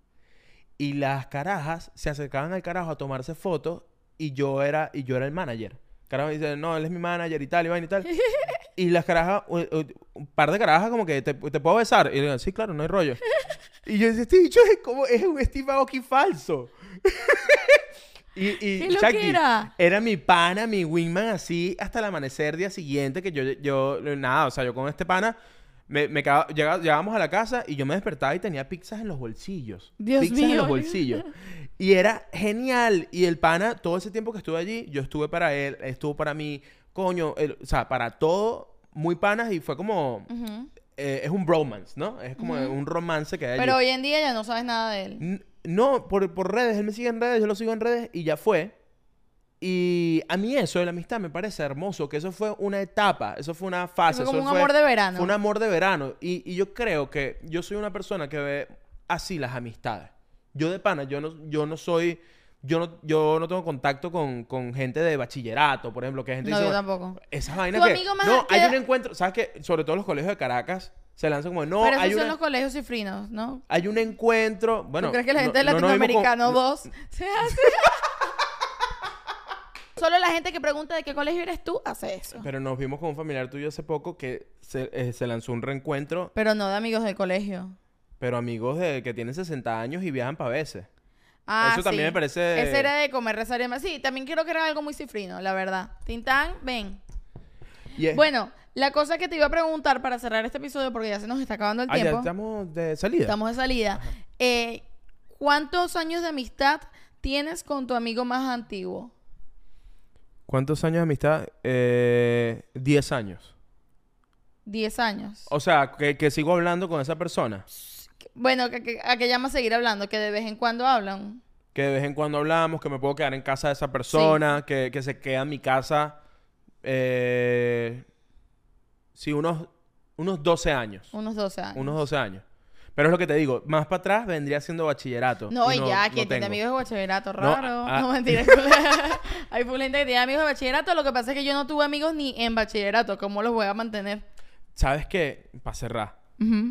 Y las carajas se acercaban al carajo a tomarse fotos y yo era, y yo era el manager. Carajo me dice, no, él es mi manager y tal, y vaina y tal. y las carajas, u- u- un par de carajas como que te, te puedo besar. Y le digo, sí, claro, no hay rollo. y yo decía, este bicho es como, es un Steve Aoki falso. y, y ¿Qué Chucky, loquera? era mi pana, mi wingman así hasta el amanecer día siguiente que yo, yo nada, o sea, yo con este pana me, me quedaba- llega- llegábamos a la casa y yo me despertaba y tenía pizzas en los bolsillos. Dios pizzas en los bolsillos. Y era genial. Y el pana, todo ese tiempo que estuve allí, yo estuve para él, estuvo para mí, coño, el- o sea, para todo, muy panas y fue como, eh, es un bromance, ¿no? Es como un romance que hay allí. Pero hoy en día ya no sabes nada de él. N- No, por, por redes, él me sigue en redes, yo lo sigo en redes y ya fue. Y a mí eso de la amistad me parece hermoso, que eso fue una etapa, eso fue una fase. Fue como eso un amor de verano. Fue un amor de verano. Y, y yo creo que yo soy una persona que ve así las amistades. Yo de pana, yo no, yo no soy, yo no, yo no tengo contacto con, con gente de bachillerato, por ejemplo, que gente No, dice, yo "Bueno, tampoco. Esa vaina que... no, hay queda- un encuentro, ¿sabes qué? Sobre todo los colegios de Caracas se lanzan como, no, Pero esos hay son una- los colegios cifrinos, ¿no? hay un encuentro, bueno... ¿Tú crees que la gente de no con- Latinoamericano no- 2 se hace? Solo la gente que pregunta de qué colegio eres tú hace eso. Pero nos vimos con un familiar tuyo hace poco que se, eh, se lanzó un reencuentro, Pero no de amigos del colegio. pero amigos de que tienen 60 años y viajan para veces. Ah, Eso también sí. me parece- Ese era de comer, rezar y demás. Sí, también creo que era algo muy cifrino, la verdad. Tintán, ven. Y es- Bueno, la cosa que te iba a preguntar para cerrar este episodio, porque ya se nos está acabando el Ah, ya tiempo. estamos de salida. Estamos de salida. Eh, ¿Cuántos años de amistad tienes con tu amigo más antiguo? ¿Cuántos años de amistad? Eh, 10 años. Diez años. O sea, que, que sigo hablando con esa persona. Bueno, que, que- ¿a qué llama seguir hablando? Que de vez en cuando hablan. Que de vez en cuando hablamos, que me puedo quedar en casa de esa persona, que, que se queda en mi casa. Eh, sí, unos, unos 12 años. Unos 12 años. Unos 12 años. Pero es lo que te digo, más para atrás vendría siendo bachillerato. No, y, ya, no quien tiene amigos de bachillerato, No, raro. No, ah. mentira. Hay full gente que tiene amigos de bachillerato. Lo que pasa es que yo no tuve amigos ni en bachillerato. ¿Cómo los voy a mantener? ¿Sabes qué? Para cerrar.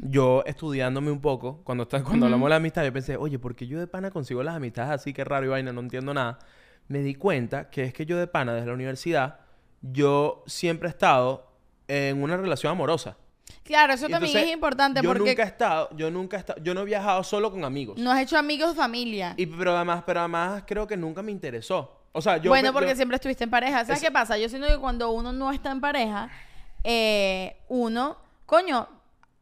Yo estudiándome un poco, cuando, está- cuando hablamos de la amistad, yo pensé, oye, ¿por qué yo de pana consigo las amistades así? Qué raro y vaina, no entiendo nada. Me di cuenta que es que yo de pana, desde la universidad, yo siempre he estado en una relación amorosa. Claro, eso también entonces, es importante yo porque nunca he estado, yo nunca he estado, yo no he viajado solo con amigos. no has hecho amigos familia. Y, pero además, pero además creo que nunca me interesó. O sea, yo... bueno, porque yo- siempre estuviste en pareja. ¿Sabes Es- qué pasa? Yo siento que cuando uno no está en pareja, eh, uno, coño,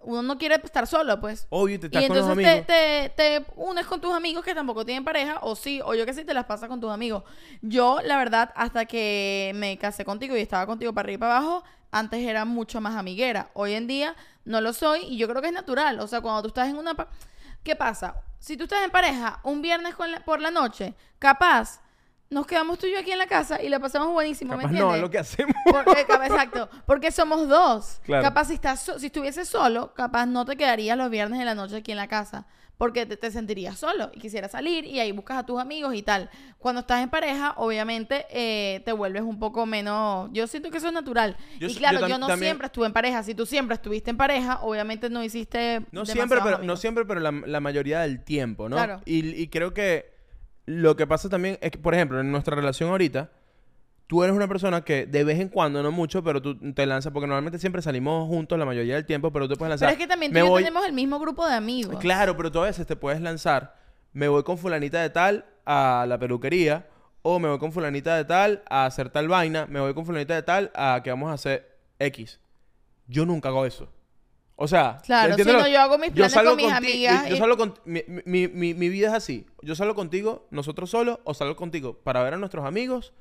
uno no quiere estar solo, pues. Obvio, te Y estás con los entonces amigos. te, te, te unes con tus amigos que tampoco tienen pareja, o sí, o yo que sí, te las pasas con tus amigos. Yo, la verdad, hasta que me casé contigo y estaba contigo para arriba y para abajo, antes era mucho más amiguera. Hoy en día no lo soy y yo creo que es natural. O sea, cuando tú estás en una... pa- ¿Qué pasa? Si tú estás en pareja un viernes con la- por la noche, capaz nos quedamos tú y yo aquí en la casa y la pasamos buenísimo, ¿me Capaz no, entiendes? es lo que hacemos. Por- eh, exacto, porque somos dos. Claro. Capaz si estás so- si estuvieses solo, capaz no te quedarías los viernes de la noche aquí en la casa. porque te, te sentirías solo y quisieras salir y ahí buscas a tus amigos y tal. Cuando estás en pareja, obviamente eh, te vuelves un poco menos... Yo siento que eso es natural. Yo y claro, yo no también- siempre estuve en pareja. Si tú siempre estuviste en pareja, obviamente no hiciste... No siempre, pero, no siempre, pero la, la mayoría del tiempo, ¿no? Claro. Y, y creo que lo que pasa también es que, por ejemplo, en nuestra relación ahorita, tú eres una persona que de vez en cuando, no mucho, pero tú te lanzas, porque normalmente siempre salimos juntos la mayoría del tiempo, pero tú puedes lanzar. Pero es que también tú y yo voy- tenemos el mismo grupo de amigos. Claro, pero tú a veces te puedes lanzar, me voy con fulanita de tal a la peluquería, o me voy con fulanita de tal a hacer tal vaina, me voy con fulanita de tal a que vamos a hacer X. Yo nunca hago eso. O sea, Claro, ¿entiendes si no, yo hago mis planes con mis amigas Yo, y- salgo con... Mi, mi- mi- mi vida es así. Yo salgo contigo, nosotros solos, o salgo contigo para ver a nuestros amigos,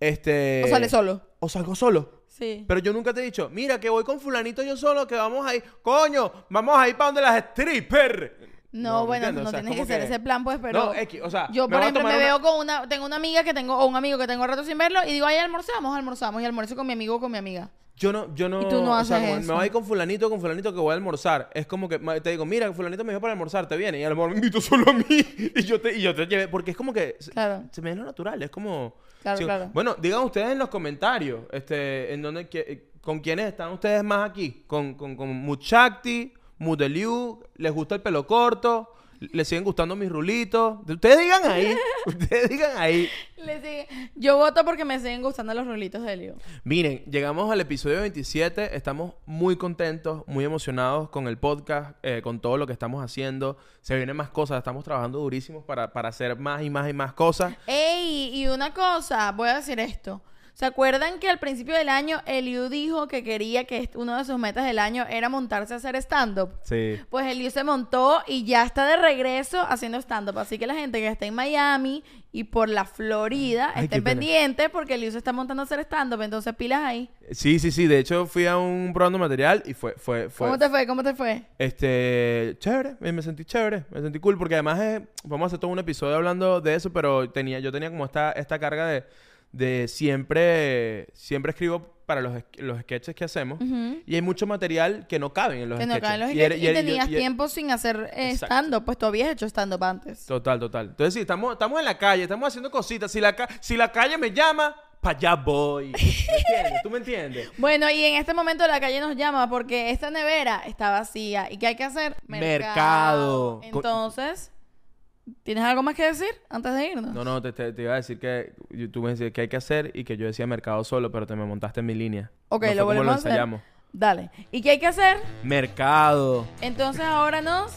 este... O sale solo. O salgo solo. Sí. Pero yo nunca te he dicho, mira, que voy con fulanito yo solo, que vamos ahí. Coño, vamos a ir para donde las strippers. No, ¿me bueno, no O sea, es tienes que hacer ese plan, pues, pero... No, X, o sea, Yo, por ejemplo, me una- veo con una... Tengo una amiga que tengo... O un amigo que tengo rato sin verlo y digo, ay, almorzamos, almorzamos. Y almuerzo con mi amigo o con mi amiga. Yo no, yo no... Y tú no o sea, haces eso. me voy a ir con fulanito, con fulanito que voy a almorzar. Es como que te digo, mira, fulanito me dijo para almorzar, te viene. Y a lo mejor me invito solo a mí. Y yo te, y yo te llevé. Porque es como que... Claro. Se me da lo natural, es como... Claro, claro. Bueno, digan ustedes en los comentarios, este, en dónde, que- con quiénes están ustedes más aquí. Con, con, con Muchakti, Mudeliu, les gusta el pelo corto, les siguen gustando mis rulitos. Ustedes digan ahí, ustedes digan ahí. Le sigue- Yo voto porque me siguen gustando los rolitos de Leo. Miren, llegamos al episodio 27. Estamos muy contentos, muy emocionados con el podcast, eh, con todo lo que estamos haciendo. Se vienen más cosas, estamos trabajando durísimos para, para hacer más y más y más cosas. Ey, y una cosa, voy a decir esto. ¿Se acuerdan que al principio del año Eliu dijo que quería que uno de sus metas del año era montarse a hacer stand-up? Sí. Pues Eliu se montó y ya está de regreso haciendo stand-up. Así que la gente que está en Miami y por la Florida Ay, estén pendientes porque Eliu se está montando a hacer stand-up. Entonces pilas ahí. Sí, sí, sí. De hecho, fui a un probando material y fue, fue, fue, ¿Cómo te fue? ¿Cómo te fue? Este, chévere, me, me sentí chévere, me sentí cool, porque además es- vamos a hacer todo un episodio hablando de eso, pero tenía, yo tenía como esta, esta carga de, de siempre, siempre escribo para los, los sketches que hacemos, Ujú. y hay mucho material que no caben en los Que no sketches. caen los Y sketches. y Y, tenías tiempo sin hacer eh, stand-up. Pues tú habías hecho stand-up antes. Total, total. Entonces sí, estamos, estamos en la calle, estamos haciendo cositas. Si la, si la calle me llama, para allá voy. ¿Me entiendes? ¿Tú me entiendes? Bueno, y en este momento la calle nos llama porque esta nevera está vacía. ¿Y qué hay que hacer? Mercado. Entonces, ¿tienes algo más que decir antes de irnos? No, no, te, te- te iba a decir que tú me decías qué hay que hacer y que yo decía mercado solo, pero te me montaste en mi línea. Ok, No fue lo volvemos a hacer. ensayamos. Dale. ¿Y qué hay que hacer? Mercado. Entonces ahora nos...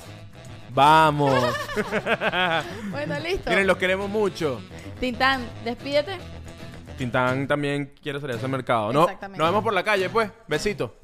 Vamos. Bueno, listo. Miren, los queremos mucho. Tintán, despídete. Tintán también quiere salir a ese mercado, ¿no? Exactamente. Nos vemos por la calle, pues. Besito.